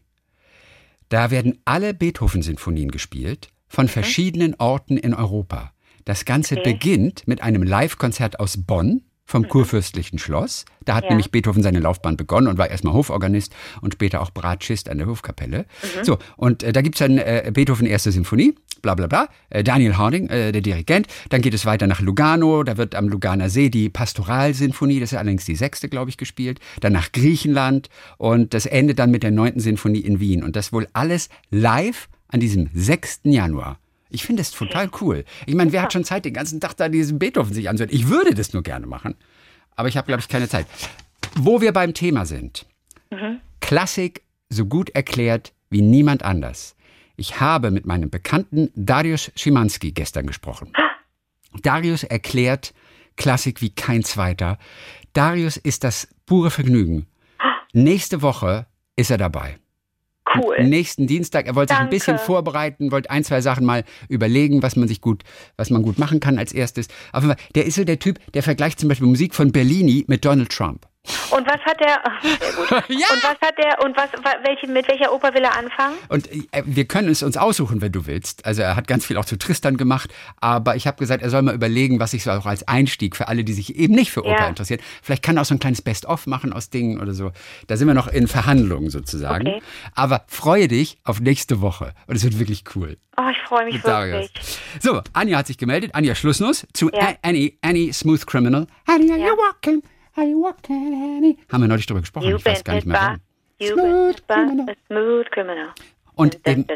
da werden alle Beethoven-Sinfonien gespielt von verschiedenen Orten in Europa. Das Ganze Okay. beginnt mit einem Live-Konzert aus Bonn vom Kurfürstlichen Schloss. Da hat Ja. nämlich Beethoven seine Laufbahn begonnen und war erstmal Hoforganist und später auch Bratschist an der Hofkapelle. So, und äh, da gibt's dann äh, Beethoven erste Symphonie, bla bla bla. Äh, Daniel Harding, äh, der Dirigent. Dann geht es weiter nach Lugano, da wird am Luganer See die Pastoralsinfonie, das ist allerdings die sechste, glaube ich, gespielt. Dann nach Griechenland und das endet dann mit der neunten Sinfonie in Wien. Und das wohl alles live an diesem 6. Januar. Ich finde das total cool. Ich meine, wer hat schon Zeit, den ganzen Tag da diesen Beethoven sich anzuhören? Ich würde das nur gerne machen, aber ich habe, glaube ich, keine Zeit. Wo wir beim Thema sind. Klassik so gut erklärt wie niemand anders. Ich habe mit meinem Bekannten Darius Schimanski gestern gesprochen. Darius erklärt Klassik wie kein zweiter. Darius ist das pure Vergnügen. Nächste Woche ist er dabei. Cool. Nächsten Dienstag. Er wollte sich ein Danke. bisschen vorbereiten, wollte ein, zwei Sachen mal überlegen, was man sich gut, was man gut machen kann als erstes. Auf jeden Fall, der ist so der Typ, der vergleicht zum Beispiel Musik von Bellini mit Donald Trump. Und was hat er? ach, Sehr gut. Ja. Und was hat er? Und was? wa- Welche, mit welcher Oper will er anfangen? Und äh, wir können es uns aussuchen, wenn du willst. Also er hat ganz viel auch zu Tristan gemacht, aber ich habe gesagt, er soll mal überlegen, was sich so auch als Einstieg für alle, die sich eben nicht für Oper Ja. interessieren. Vielleicht kann er auch so ein kleines Best-of machen aus Dingen oder so. Da sind wir noch in Verhandlungen sozusagen. Okay. Aber freue dich auf nächste Woche. Und es wird wirklich cool. Oh, ich freue mich wirklich. So, Anja hat sich gemeldet. Anja Schlussnuss zu Ja. Annie, Annie Smooth Criminal. Annie, are Ja. you walking? Are you walking any? Haben wir neulich drüber gesprochen, you ich weiß gar nicht mehr warum. Smooth criminal. A smooth criminal. Und eben...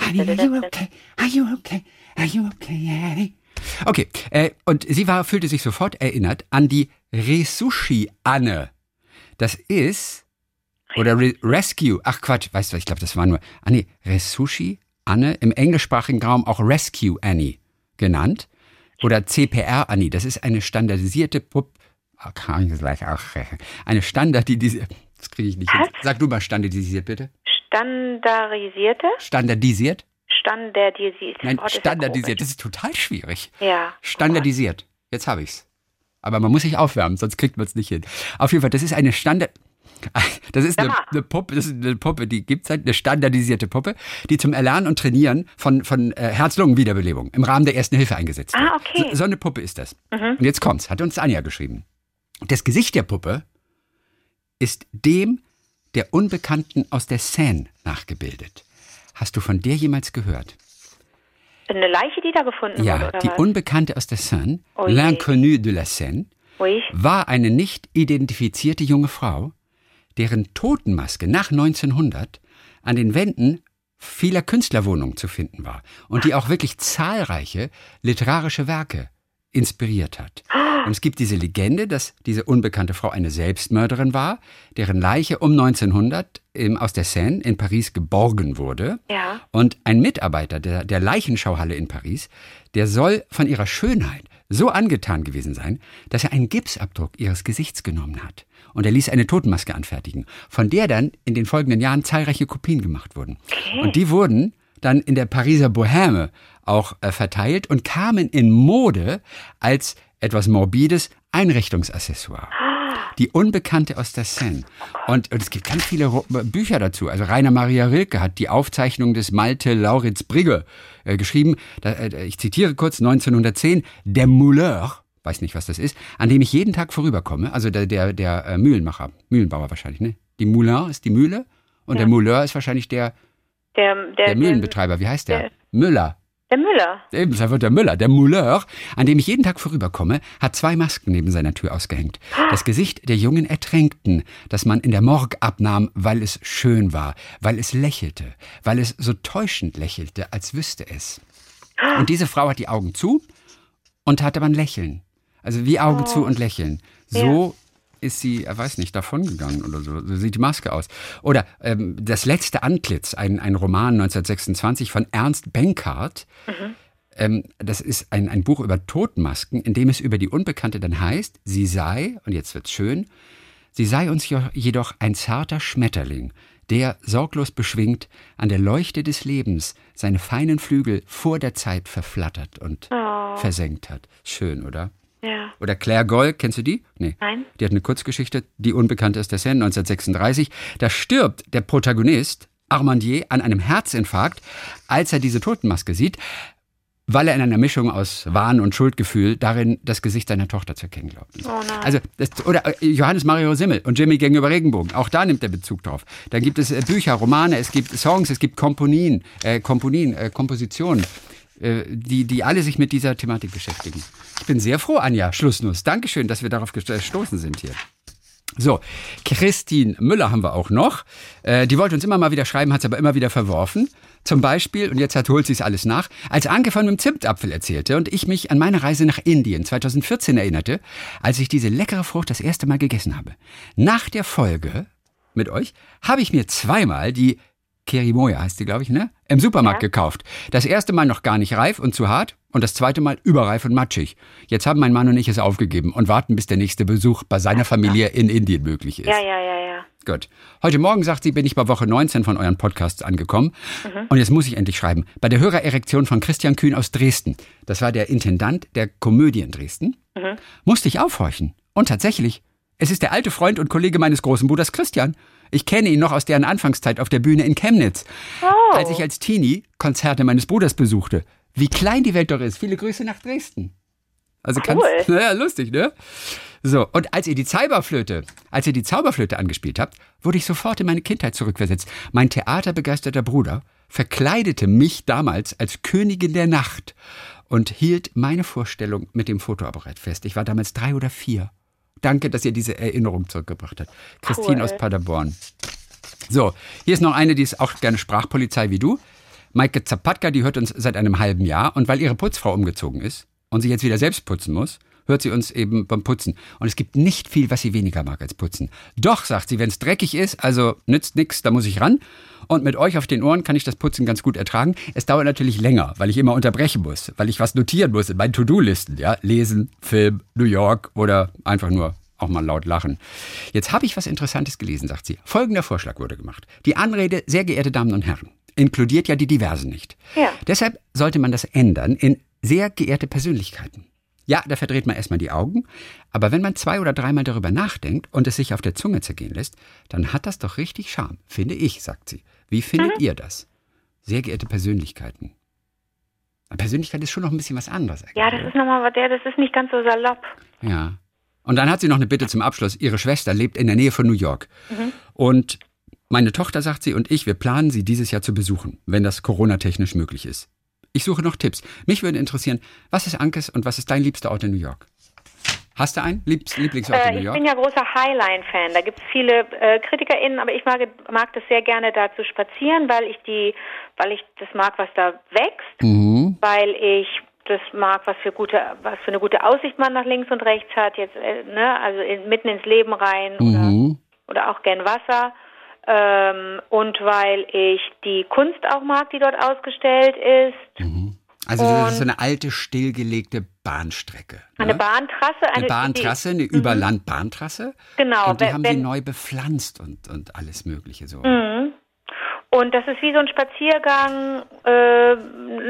Honey, are you okay? Are you okay? Are you okay, Annie? Okay, äh, und sie war, fühlte sich sofort erinnert an die Resushi-Anne. Das ist, oder Re Rescue, ach Quatsch, weißt du, ich glaube, das war nur, Annie, Resushi-Anne, im englischsprachigen Raum auch Rescue Annie genannt. Oder CPR Annie, das ist eine standardisierte Puppe, Ah, kann ich gleich auch, eine standardisierte, das kriege ich nicht hin. Sag du mal standardisiert bitte. Standardisierte? Standardisiert? Standardisiert. Nein, Oh, das ist ja standardisiert. Das ist total schwierig. Ja. Standardisiert. Jetzt habe ich's. Aber man muss sich aufwärmen, sonst kriegt man es nicht hin. Auf jeden Fall, das ist eine Standard. Das ist eine, Ja. eine Puppe, das ist eine Puppe, die gibt's halt, eine standardisierte Puppe, die zum Erlernen und Trainieren von, von äh, Herz-Lungen-Wiederbelebung im Rahmen der Ersten Hilfe eingesetzt wird. Ah, okay. So, so eine Puppe ist das. Und jetzt kommt's, hat uns Anja geschrieben. Das Gesicht der Puppe ist dem der Unbekannten aus der Seine nachgebildet. Hast du von der jemals gehört? Eine Leiche, die da gefunden wurde, Ja, die was? Unbekannte aus der Seine, Oh l'inconnue de la Seine, Ui. war eine nicht identifizierte junge Frau, deren Totenmaske nach 1900 an den Wänden vieler Künstlerwohnungen zu finden war und die auch wirklich zahlreiche literarische Werke inspiriert hat. Und es gibt diese Legende, dass diese unbekannte Frau eine Selbstmörderin war, deren Leiche um 1900 im, aus der Seine in Paris geborgen wurde. Ja. Und ein Mitarbeiter der, der Leichenschauhalle in Paris, der soll von ihrer Schönheit so angetan gewesen sein, dass er einen Gipsabdruck ihres Gesichts genommen hat. Und er ließ eine Totenmaske anfertigen, von der dann in den folgenden Jahren zahlreiche Kopien gemacht wurden. Und die wurden dann in der Pariser Bohème auch äh, verteilt und kamen in Mode als etwas morbides Einrichtungsaccessoire. Die Unbekannte aus der Seine. Und, und es gibt ganz viele Ro Bücher dazu. Also Rainer Maria Rilke hat die Aufzeichnung des Malte Lauritz Brigge äh, geschrieben. Da, äh, ich zitiere kurz 1910. Der Mouleur, weiß nicht, was das ist, an dem ich jeden Tag vorüberkomme. Also der, der, der äh, Mühlenmacher, Mühlenbauer wahrscheinlich, ne? Die Moulin ist die Mühle und der Mouleur ist wahrscheinlich der, Der, der, der Mühlenbetreiber. Wie heißt der? der- Müller. Der Müller. Eben, das wird der Müller. Der Mouleur, an dem ich jeden Tag vorüberkomme, hat zwei Masken neben seiner Tür ausgehängt. Das Gesicht der jungen Ertränkten, das man in der Morgue abnahm, weil es schön war, weil es lächelte, weil es so täuschend lächelte, als wüsste es. Und diese Frau hat die Augen zu und hat aber ein Lächeln. Also wie Augen zu und Lächeln. So ist sie, er weiß nicht, davongegangen oder so. So sieht die Maske aus. Oder ähm, Das letzte Antlitz, ein, ein Roman 1926 von Ernst Benkart. Ähm, das ist ein, ein Buch über Totenmasken, in dem es über die Unbekannte dann heißt, sie sei, und jetzt wird's schön, sie sei uns jedoch ein zarter Schmetterling, der sorglos beschwingt an der Leuchte des Lebens seine feinen Flügel vor der Zeit verflattert und Oh. versenkt hat. Schön, oder? Ja. Oder Claire Goll, kennst du die? Nee. Nein. Die hat eine Kurzgeschichte, die unbekannt ist der Seine 1936. Da stirbt der Protagonist Armandier an einem Herzinfarkt, als er diese Totenmaske sieht, weil er in einer Mischung aus Wahn und Schuldgefühl darin das Gesicht seiner Tochter zu erkennen glaubt. Oh nein. Also das, oder äh, Johannes Mario Simmel und Jimmy gegenüber Regenbogen. Auch da nimmt er Bezug drauf. Dann gibt es äh, Bücher, Romane, es gibt Songs, es gibt Komponien, äh, Komponien, äh, Kompositionen, die, die alle sich mit dieser Thematik beschäftigen. Ich bin sehr froh, Anja Schlussnuss. Dankeschön, dass wir darauf gestoßen sind hier. So, Christine Müller haben wir auch noch. Äh, die wollte uns immer mal wieder schreiben, hat es aber immer wieder verworfen. Zum Beispiel, und jetzt hat, holt sie es alles nach, als Anke von einem Zimtapfel erzählte und ich mich an meine Reise nach Indien 2014 erinnerte, als ich diese leckere Frucht das erste Mal gegessen habe. Nach der Folge mit euch habe ich mir zweimal die Kerimoya heißt die, glaube ich, ne? Im Supermarkt gekauft. Das erste Mal noch gar nicht reif und zu hart und das zweite Mal überreif und matschig. Jetzt haben mein Mann und ich es aufgegeben und warten, bis der nächste Besuch bei seiner Familie in Indien möglich ist. Ja, ja, ja, ja. Gut. Heute Morgen, sagt sie, bin ich bei Woche 19 von euren Podcasts angekommen. Mhm. Und jetzt muss ich endlich schreiben. Bei der Hörererektion von Christian Kühn aus Dresden, das war der Intendant der Komödie in Dresden, Mhm. musste ich aufhorchen. Und tatsächlich, es ist der alte Freund und Kollege meines großen Bruders Christian. Ich kenne ihn noch aus deren Anfangszeit auf der Bühne in Chemnitz. Oh. Als ich als Teenie Konzerte meines Bruders besuchte. Wie klein die Welt doch ist. Viele Grüße nach Dresden. Also Cool. kannst, naja, lustig, ne? So, und als ihr die Zauberflöte, als ihr die Zauberflöte angespielt habt, wurde ich sofort in meine Kindheit zurückversetzt. Mein theaterbegeisterter Bruder verkleidete mich damals als Königin der Nacht und hielt meine Vorstellung mit dem Fotoapparat fest. Ich war damals drei oder vier. Danke, dass ihr diese Erinnerung zurückgebracht habt. Christine Cool. aus Paderborn. So, hier ist noch eine, die ist auch gerne Sprachpolizei wie du. Maike Zapatka, die hört uns seit einem halben Jahr und weil ihre Putzfrau umgezogen ist und sie jetzt wieder selbst putzen muss, hört sie uns eben beim Putzen. Und es gibt nicht viel, was sie weniger mag als putzen. Doch, sagt sie, wenn es dreckig ist, also nützt nix, da muss ich ran. Und mit euch auf den Ohren kann ich das Putzen ganz gut ertragen. Es dauert natürlich länger, weil ich immer unterbrechen muss, weil ich was notieren muss in meinen To-Do-Listen. Ja? Lesen, Film, New York oder einfach nur auch mal laut lachen. Jetzt habe ich was Interessantes gelesen, sagt sie. Folgender Vorschlag wurde gemacht. Die Anrede, sehr geehrte Damen und Herren, inkludiert ja die Diversen nicht. Ja. Deshalb sollte man das ändern in sehr geehrte Persönlichkeiten. Ja, da verdreht man erstmal die Augen, aber wenn man zwei oder dreimal darüber nachdenkt und es sich auf der Zunge zergehen lässt, dann hat das doch richtig Charme, finde ich, sagt sie. Wie findet ihr das? Sehr geehrte Persönlichkeiten. Persönlichkeit ist schon noch ein bisschen was anderes. Eigentlich, Ja, das ist nochmal was, der, das ist nicht ganz so salopp. Ja. Und dann hat sie noch eine Bitte zum Abschluss. Ihre Schwester lebt in der Nähe von New York. Und meine Tochter, sagt sie, und ich, wir planen, sie dieses Jahr zu besuchen, wenn das Corona-technisch möglich ist. Ich suche noch Tipps. Mich würde interessieren, was ist Ankes und was ist dein liebster Ort in New York? Hast du einen Liebs Lieblingsort in Äh, New ich York? bin ja großer Highline-Fan. Da gibt es viele äh, KritikerInnen, aber ich mag, mag das sehr gerne da zu spazieren, weil ich die, weil ich das mag, was da wächst, Mhm. weil ich das mag, was für gute, was für eine gute Aussicht man nach links und rechts hat, jetzt, äh, ne, also in, mitten ins Leben rein Mhm. oder, oder auch gern Wasser. Ähm, und weil ich die Kunst auch mag, die dort ausgestellt ist. Also das ist so eine alte, stillgelegte Bahnstrecke. Eine ne? Bahntrasse. Eine Bahntrasse, eine Überlandbahntrasse. Genau, Und die wenn- haben sie neu bepflanzt und, und alles Mögliche so. Mhm. Und das ist wie so ein Spaziergang äh,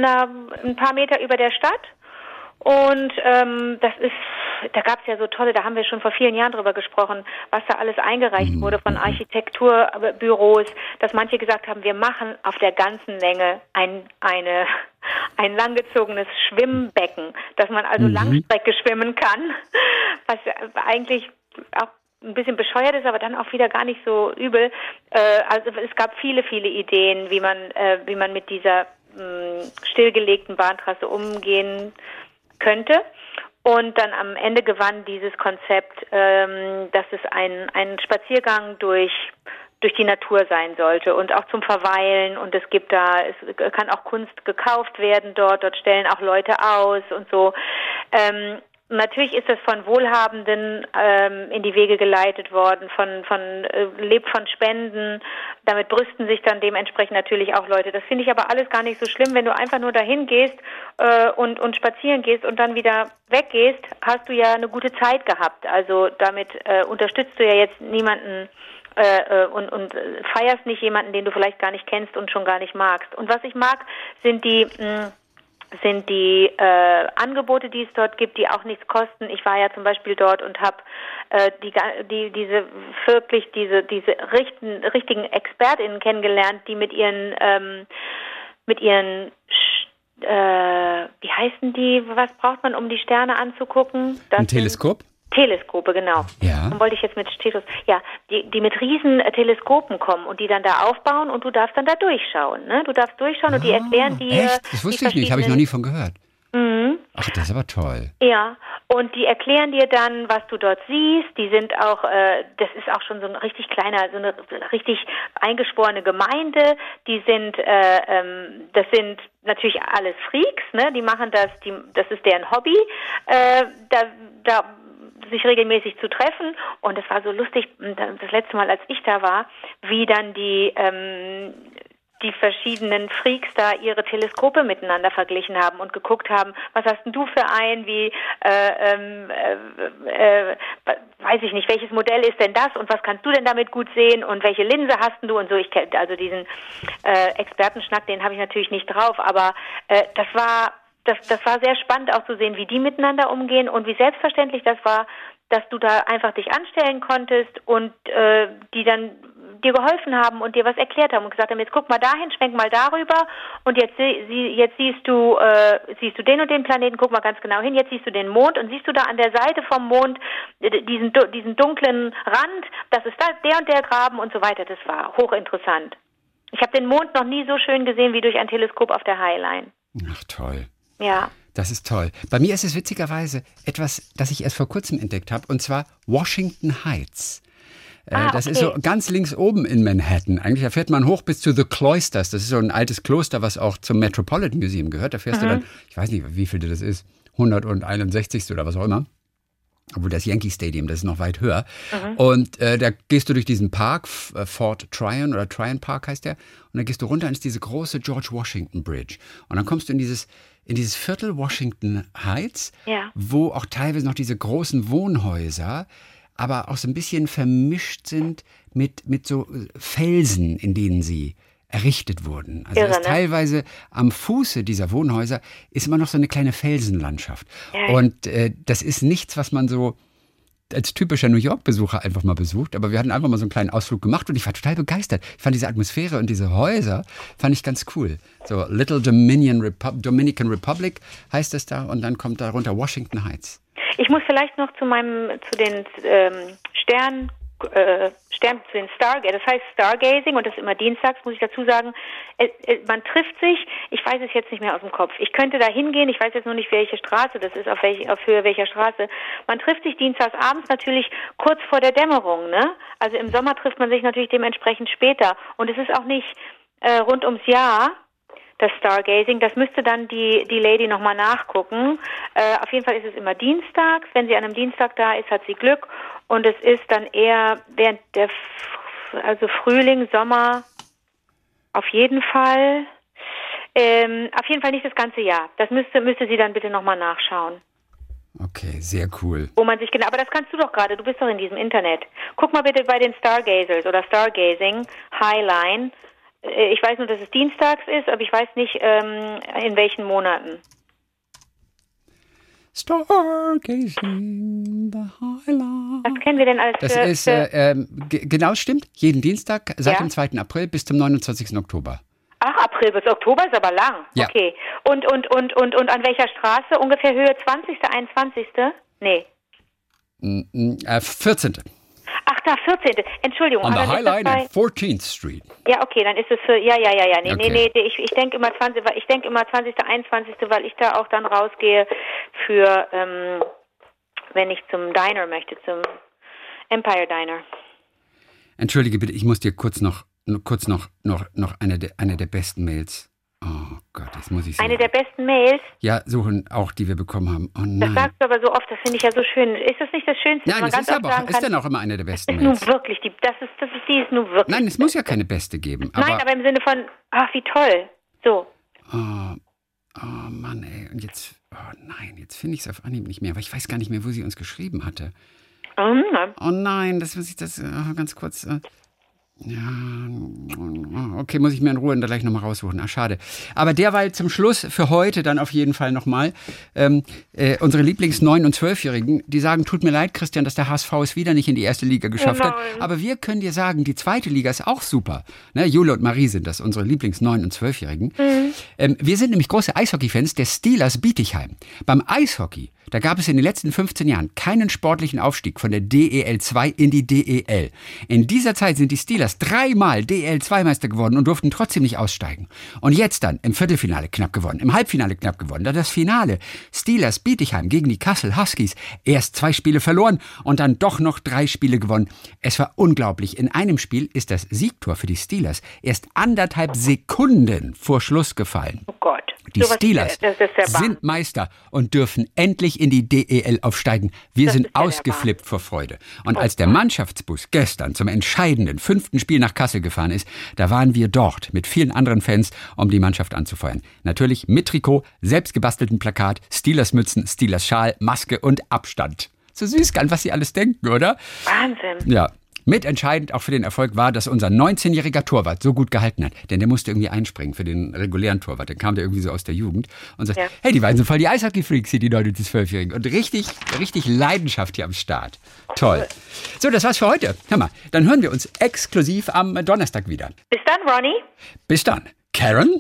na, ein paar Meter über der Stadt. Und ähm, das ist, da gab es ja so tolle, da haben wir schon vor vielen Jahren drüber gesprochen, was da alles eingereicht wurde von Architekturbüros, dass manche gesagt haben, wir machen auf der ganzen Länge ein, eine, ein langgezogenes Schwimmbecken, dass man also Langstrecke schwimmen kann, was eigentlich auch ein bisschen bescheuert ist, aber dann auch wieder gar nicht so übel. Äh, also es gab viele, viele Ideen, wie man, äh, wie man mit dieser mh, stillgelegten Bahntrasse umgehen könnte. Und dann am Ende gewann dieses Konzept, ähm, dass es ein, ein Spaziergang durch durch die Natur sein sollte und auch zum Verweilen und es gibt da, es kann auch Kunst gekauft werden dort, dort stellen auch Leute aus und so. Ähm, Natürlich ist das von Wohlhabenden ähm, in die Wege geleitet worden, von, von äh, lebt von Spenden. Damit brüsten sich dann dementsprechend natürlich auch Leute. Das finde ich aber alles gar nicht so schlimm, wenn du einfach nur dahin gehst äh, und, und spazieren gehst und dann wieder weggehst, hast du ja eine gute Zeit gehabt. Also damit äh, unterstützt du ja jetzt niemanden äh, und, und feierst nicht jemanden, den du vielleicht gar nicht kennst und schon gar nicht magst. Und was ich mag, sind die mh, sind die äh, Angebote, die es dort gibt, die auch nichts kosten. Ich war ja zum Beispiel dort und habe äh, die, die, diese wirklich diese diese richten, richtigen Expertinnen kennengelernt, die mit ihren ähm, mit ihren äh, wie heißen die? Was braucht man, um die Sterne anzugucken? Das Ein Teleskop? Teleskope, genau. Ja. Dann wollte ich jetzt mit Stethoz, ja, die, die mit riesen äh, Teleskopen kommen und die dann da aufbauen und du darfst dann da durchschauen, ne? Du darfst durchschauen ah, und die ah, erklären dir. Echt? Das wusste ich nicht, habe ich noch nie von gehört. Mhm. Ach, das ist aber toll. Ja, und die erklären dir dann, was du dort siehst. Die sind auch, äh, das ist auch schon so ein richtig kleiner, so eine richtig eingeschworene Gemeinde. Die sind, äh, ähm, das sind natürlich alles Freaks, ne? Die machen das, die, das ist deren Hobby. Äh, da, da sich regelmäßig zu treffen. Und es war so lustig, das letzte Mal, als ich da war, wie dann die ähm, die verschiedenen Freaks da ihre Teleskope miteinander verglichen haben und geguckt haben, was hast denn du für ein, wie, äh, ähm, äh, äh, weiß ich nicht, welches Modell ist denn das und was kannst du denn damit gut sehen und welche Linse hast denn du und so. Ich also diesen äh, Expertenschnack, den habe ich natürlich nicht drauf, aber äh, das war das, das war sehr spannend auch zu sehen, wie die miteinander umgehen und wie selbstverständlich das war, dass du da einfach dich anstellen konntest und äh, die dann dir geholfen haben und dir was erklärt haben und gesagt haben, jetzt guck mal dahin, schwenk mal darüber und jetzt, jetzt siehst du äh, siehst du den und den Planeten, guck mal ganz genau hin, jetzt siehst du den Mond und siehst du da an der Seite vom Mond diesen, diesen dunklen Rand, das ist da der und der Graben und so weiter. Das war hochinteressant. Ich habe den Mond noch nie so schön gesehen wie durch ein Teleskop auf der Highline. Ach toll. Ja. Das ist toll. Bei mir ist es witzigerweise etwas, das ich erst vor kurzem entdeckt habe, und zwar Washington Heights. Äh, ah, das okay. ist so ganz links oben in Manhattan. Eigentlich da fährt man hoch bis zu The Cloisters. Das ist so ein altes Kloster, was auch zum Metropolitan Museum gehört. Da fährst mhm. du dann, ich weiß nicht, wie viel das ist, 161. oder was auch immer obwohl das Yankee Stadium, das ist noch weit höher. Mhm. Und äh, da gehst du durch diesen Park, äh, Fort Tryon oder Tryon Park heißt der, und dann gehst du runter und ist diese große George Washington Bridge. Und dann kommst du in dieses, in dieses Viertel Washington Heights, ja. wo auch teilweise noch diese großen Wohnhäuser, aber auch so ein bisschen vermischt sind mit, mit so äh, Felsen, in denen sie errichtet wurden. Also Irre, ne? teilweise am Fuße dieser Wohnhäuser ist immer noch so eine kleine Felsenlandschaft. Ja. Und äh, das ist nichts, was man so als typischer New York-Besucher einfach mal besucht, aber wir hatten einfach mal so einen kleinen Ausflug gemacht und ich war total begeistert. Ich fand diese Atmosphäre und diese Häuser, fand ich ganz cool. So Little Dominion Repu Dominican Republic heißt es da und dann kommt darunter Washington Heights. Ich muss vielleicht noch zu meinem, zu den ähm, Sternen äh, Stern zu den Stargazing, das heißt Stargazing und das ist immer dienstags, muss ich dazu sagen. Äh, äh, man trifft sich, ich weiß es jetzt nicht mehr aus dem Kopf. Ich könnte da hingehen, ich weiß jetzt nur nicht, welche Straße das ist, auf, welch, auf Höhe welcher Straße. Man trifft sich dienstags abends natürlich kurz vor der Dämmerung, ne? Also im Sommer trifft man sich natürlich dementsprechend später. Und es ist auch nicht äh, rund ums Jahr, das Stargazing. Das müsste dann die, die Lady nochmal nachgucken. Äh, auf jeden Fall ist es immer dienstags. Wenn sie an einem Dienstag da ist, hat sie Glück. Und es ist dann eher während der, also Frühling, Sommer, auf jeden Fall. Ähm, auf jeden Fall nicht das ganze Jahr. Das müsste, müsste sie dann bitte nochmal nachschauen. Okay, sehr cool. Wo man sich genau, aber das kannst du doch gerade, du bist doch in diesem Internet. Guck mal bitte bei den Stargazers oder Stargazing Highline. Äh, ich weiß nur, dass es dienstags ist, aber ich weiß nicht, ähm, in welchen Monaten. Stargazing the Highline. Was kennen wir denn alles? Das für, ist, äh, äh, genau stimmt, jeden Dienstag seit ja? dem 2. April bis zum 29. Oktober. Ach, April bis Oktober ist aber lang. Ja. Okay. Und, und, und, und, und an welcher Straße? Ungefähr Höhe 20., 21.? Nee. Mm, äh, 14. Ach, da 14. Entschuldigung. On the High Line at 14th Street. Ja, okay, dann ist es für, ja, ja, ja, ja. Nee, okay. nee, nee, ich, ich denke immer 20, ich denke immer 20., 21., weil ich da auch dann rausgehe für, ähm, wenn ich zum Diner möchte, zum Empire Diner. Entschuldige bitte, ich muss dir kurz noch, kurz noch, noch, noch eine, der, eine der besten Mails Oh Gott, das muss ich sagen. Eine der besten Mails? Ja, suchen auch, die wir bekommen haben. Oh nein. Das sagst du aber so oft, das finde ich ja so schön. Ist das nicht das Schönste? Nein, das ist aber auch, ist dann auch immer eine der besten ist Mails. Nun wirklich, die, das ist, das ist, die ist nun wirklich. Nein, es muss ja keine beste geben. Aber Nein, aber im Sinne von, ach, wie toll. So. Oh, oh Mann, ey. Und jetzt, oh nein, jetzt finde ich es auf Anhieb nicht mehr, aber ich weiß gar nicht mehr, wo sie uns geschrieben hatte. Oh nein. Oh nein, das muss ich das oh, ganz kurz. Ja, okay, muss ich mir in Ruhe dann gleich nochmal raussuchen. Ach, schade. Aber derweil zum Schluss für heute dann auf jeden Fall nochmal. Ähm, äh, unsere Lieblings- 9- und 12-Jährigen, die sagen, tut mir leid, Christian, dass der HSV es wieder nicht in die erste Liga geschafft Oh hat. Aber wir können dir sagen, die zweite Liga ist auch super. Ne, Jule und Marie sind das, unsere Lieblings-, 9- und 12-Jährigen. Ähm, wir sind nämlich große Eishockey-Fans der Steelers Bietigheim. Beim Eishockey, da gab es in den letzten 15 Jahren keinen sportlichen Aufstieg von der DEL 2 in die DEL. In dieser Zeit sind die Steelers dreimal DEL 2 Meister geworden und durften trotzdem nicht aussteigen. Und jetzt dann im Viertelfinale knapp gewonnen, im Halbfinale knapp gewonnen, dann das Finale. Steelers Bietigheim gegen die Kassel Huskies. Erst zwei Spiele verloren und dann doch noch drei Spiele gewonnen. Es war unglaublich. In einem Spiel ist das Siegtor für die Steelers erst anderthalb Sekunden vor Schluss gefallen. Oh Gott. Die Sowas- Steelers Wahnsinn. sind Meister und dürfen endlich in die DEL aufsteigen. Wir Das sind ja ausgeflippt vor Freude. Und als der Mannschaftsbus gestern zum entscheidenden fünften Spiel nach Kassel gefahren ist, da waren wir dort mit vielen anderen Fans, um die Mannschaft anzufeuern. Natürlich mit Trikot, selbstgebastelten Plakat, Steelers Mützen, Steelers Schal, Maske und Abstand. So süß kann, was sie alles denken, oder? Wahnsinn. Ja. Mitentscheidend auch für den Erfolg war, dass unser 19-jähriger Torwart so gut gehalten hat. Denn der musste irgendwie einspringen für den regulären Torwart. Dann kam der irgendwie so aus der Jugend und sagt, Ja. hey, die waren so voll die Eishockey-Freaks hier, die 9- bis 12-Jährigen. Und richtig, richtig Leidenschaft hier am Start. Toll. So, das war's für heute. Hör mal, dann hören wir uns exklusiv am Donnerstag wieder. Bis dann, Ronny. Bis dann. Karen?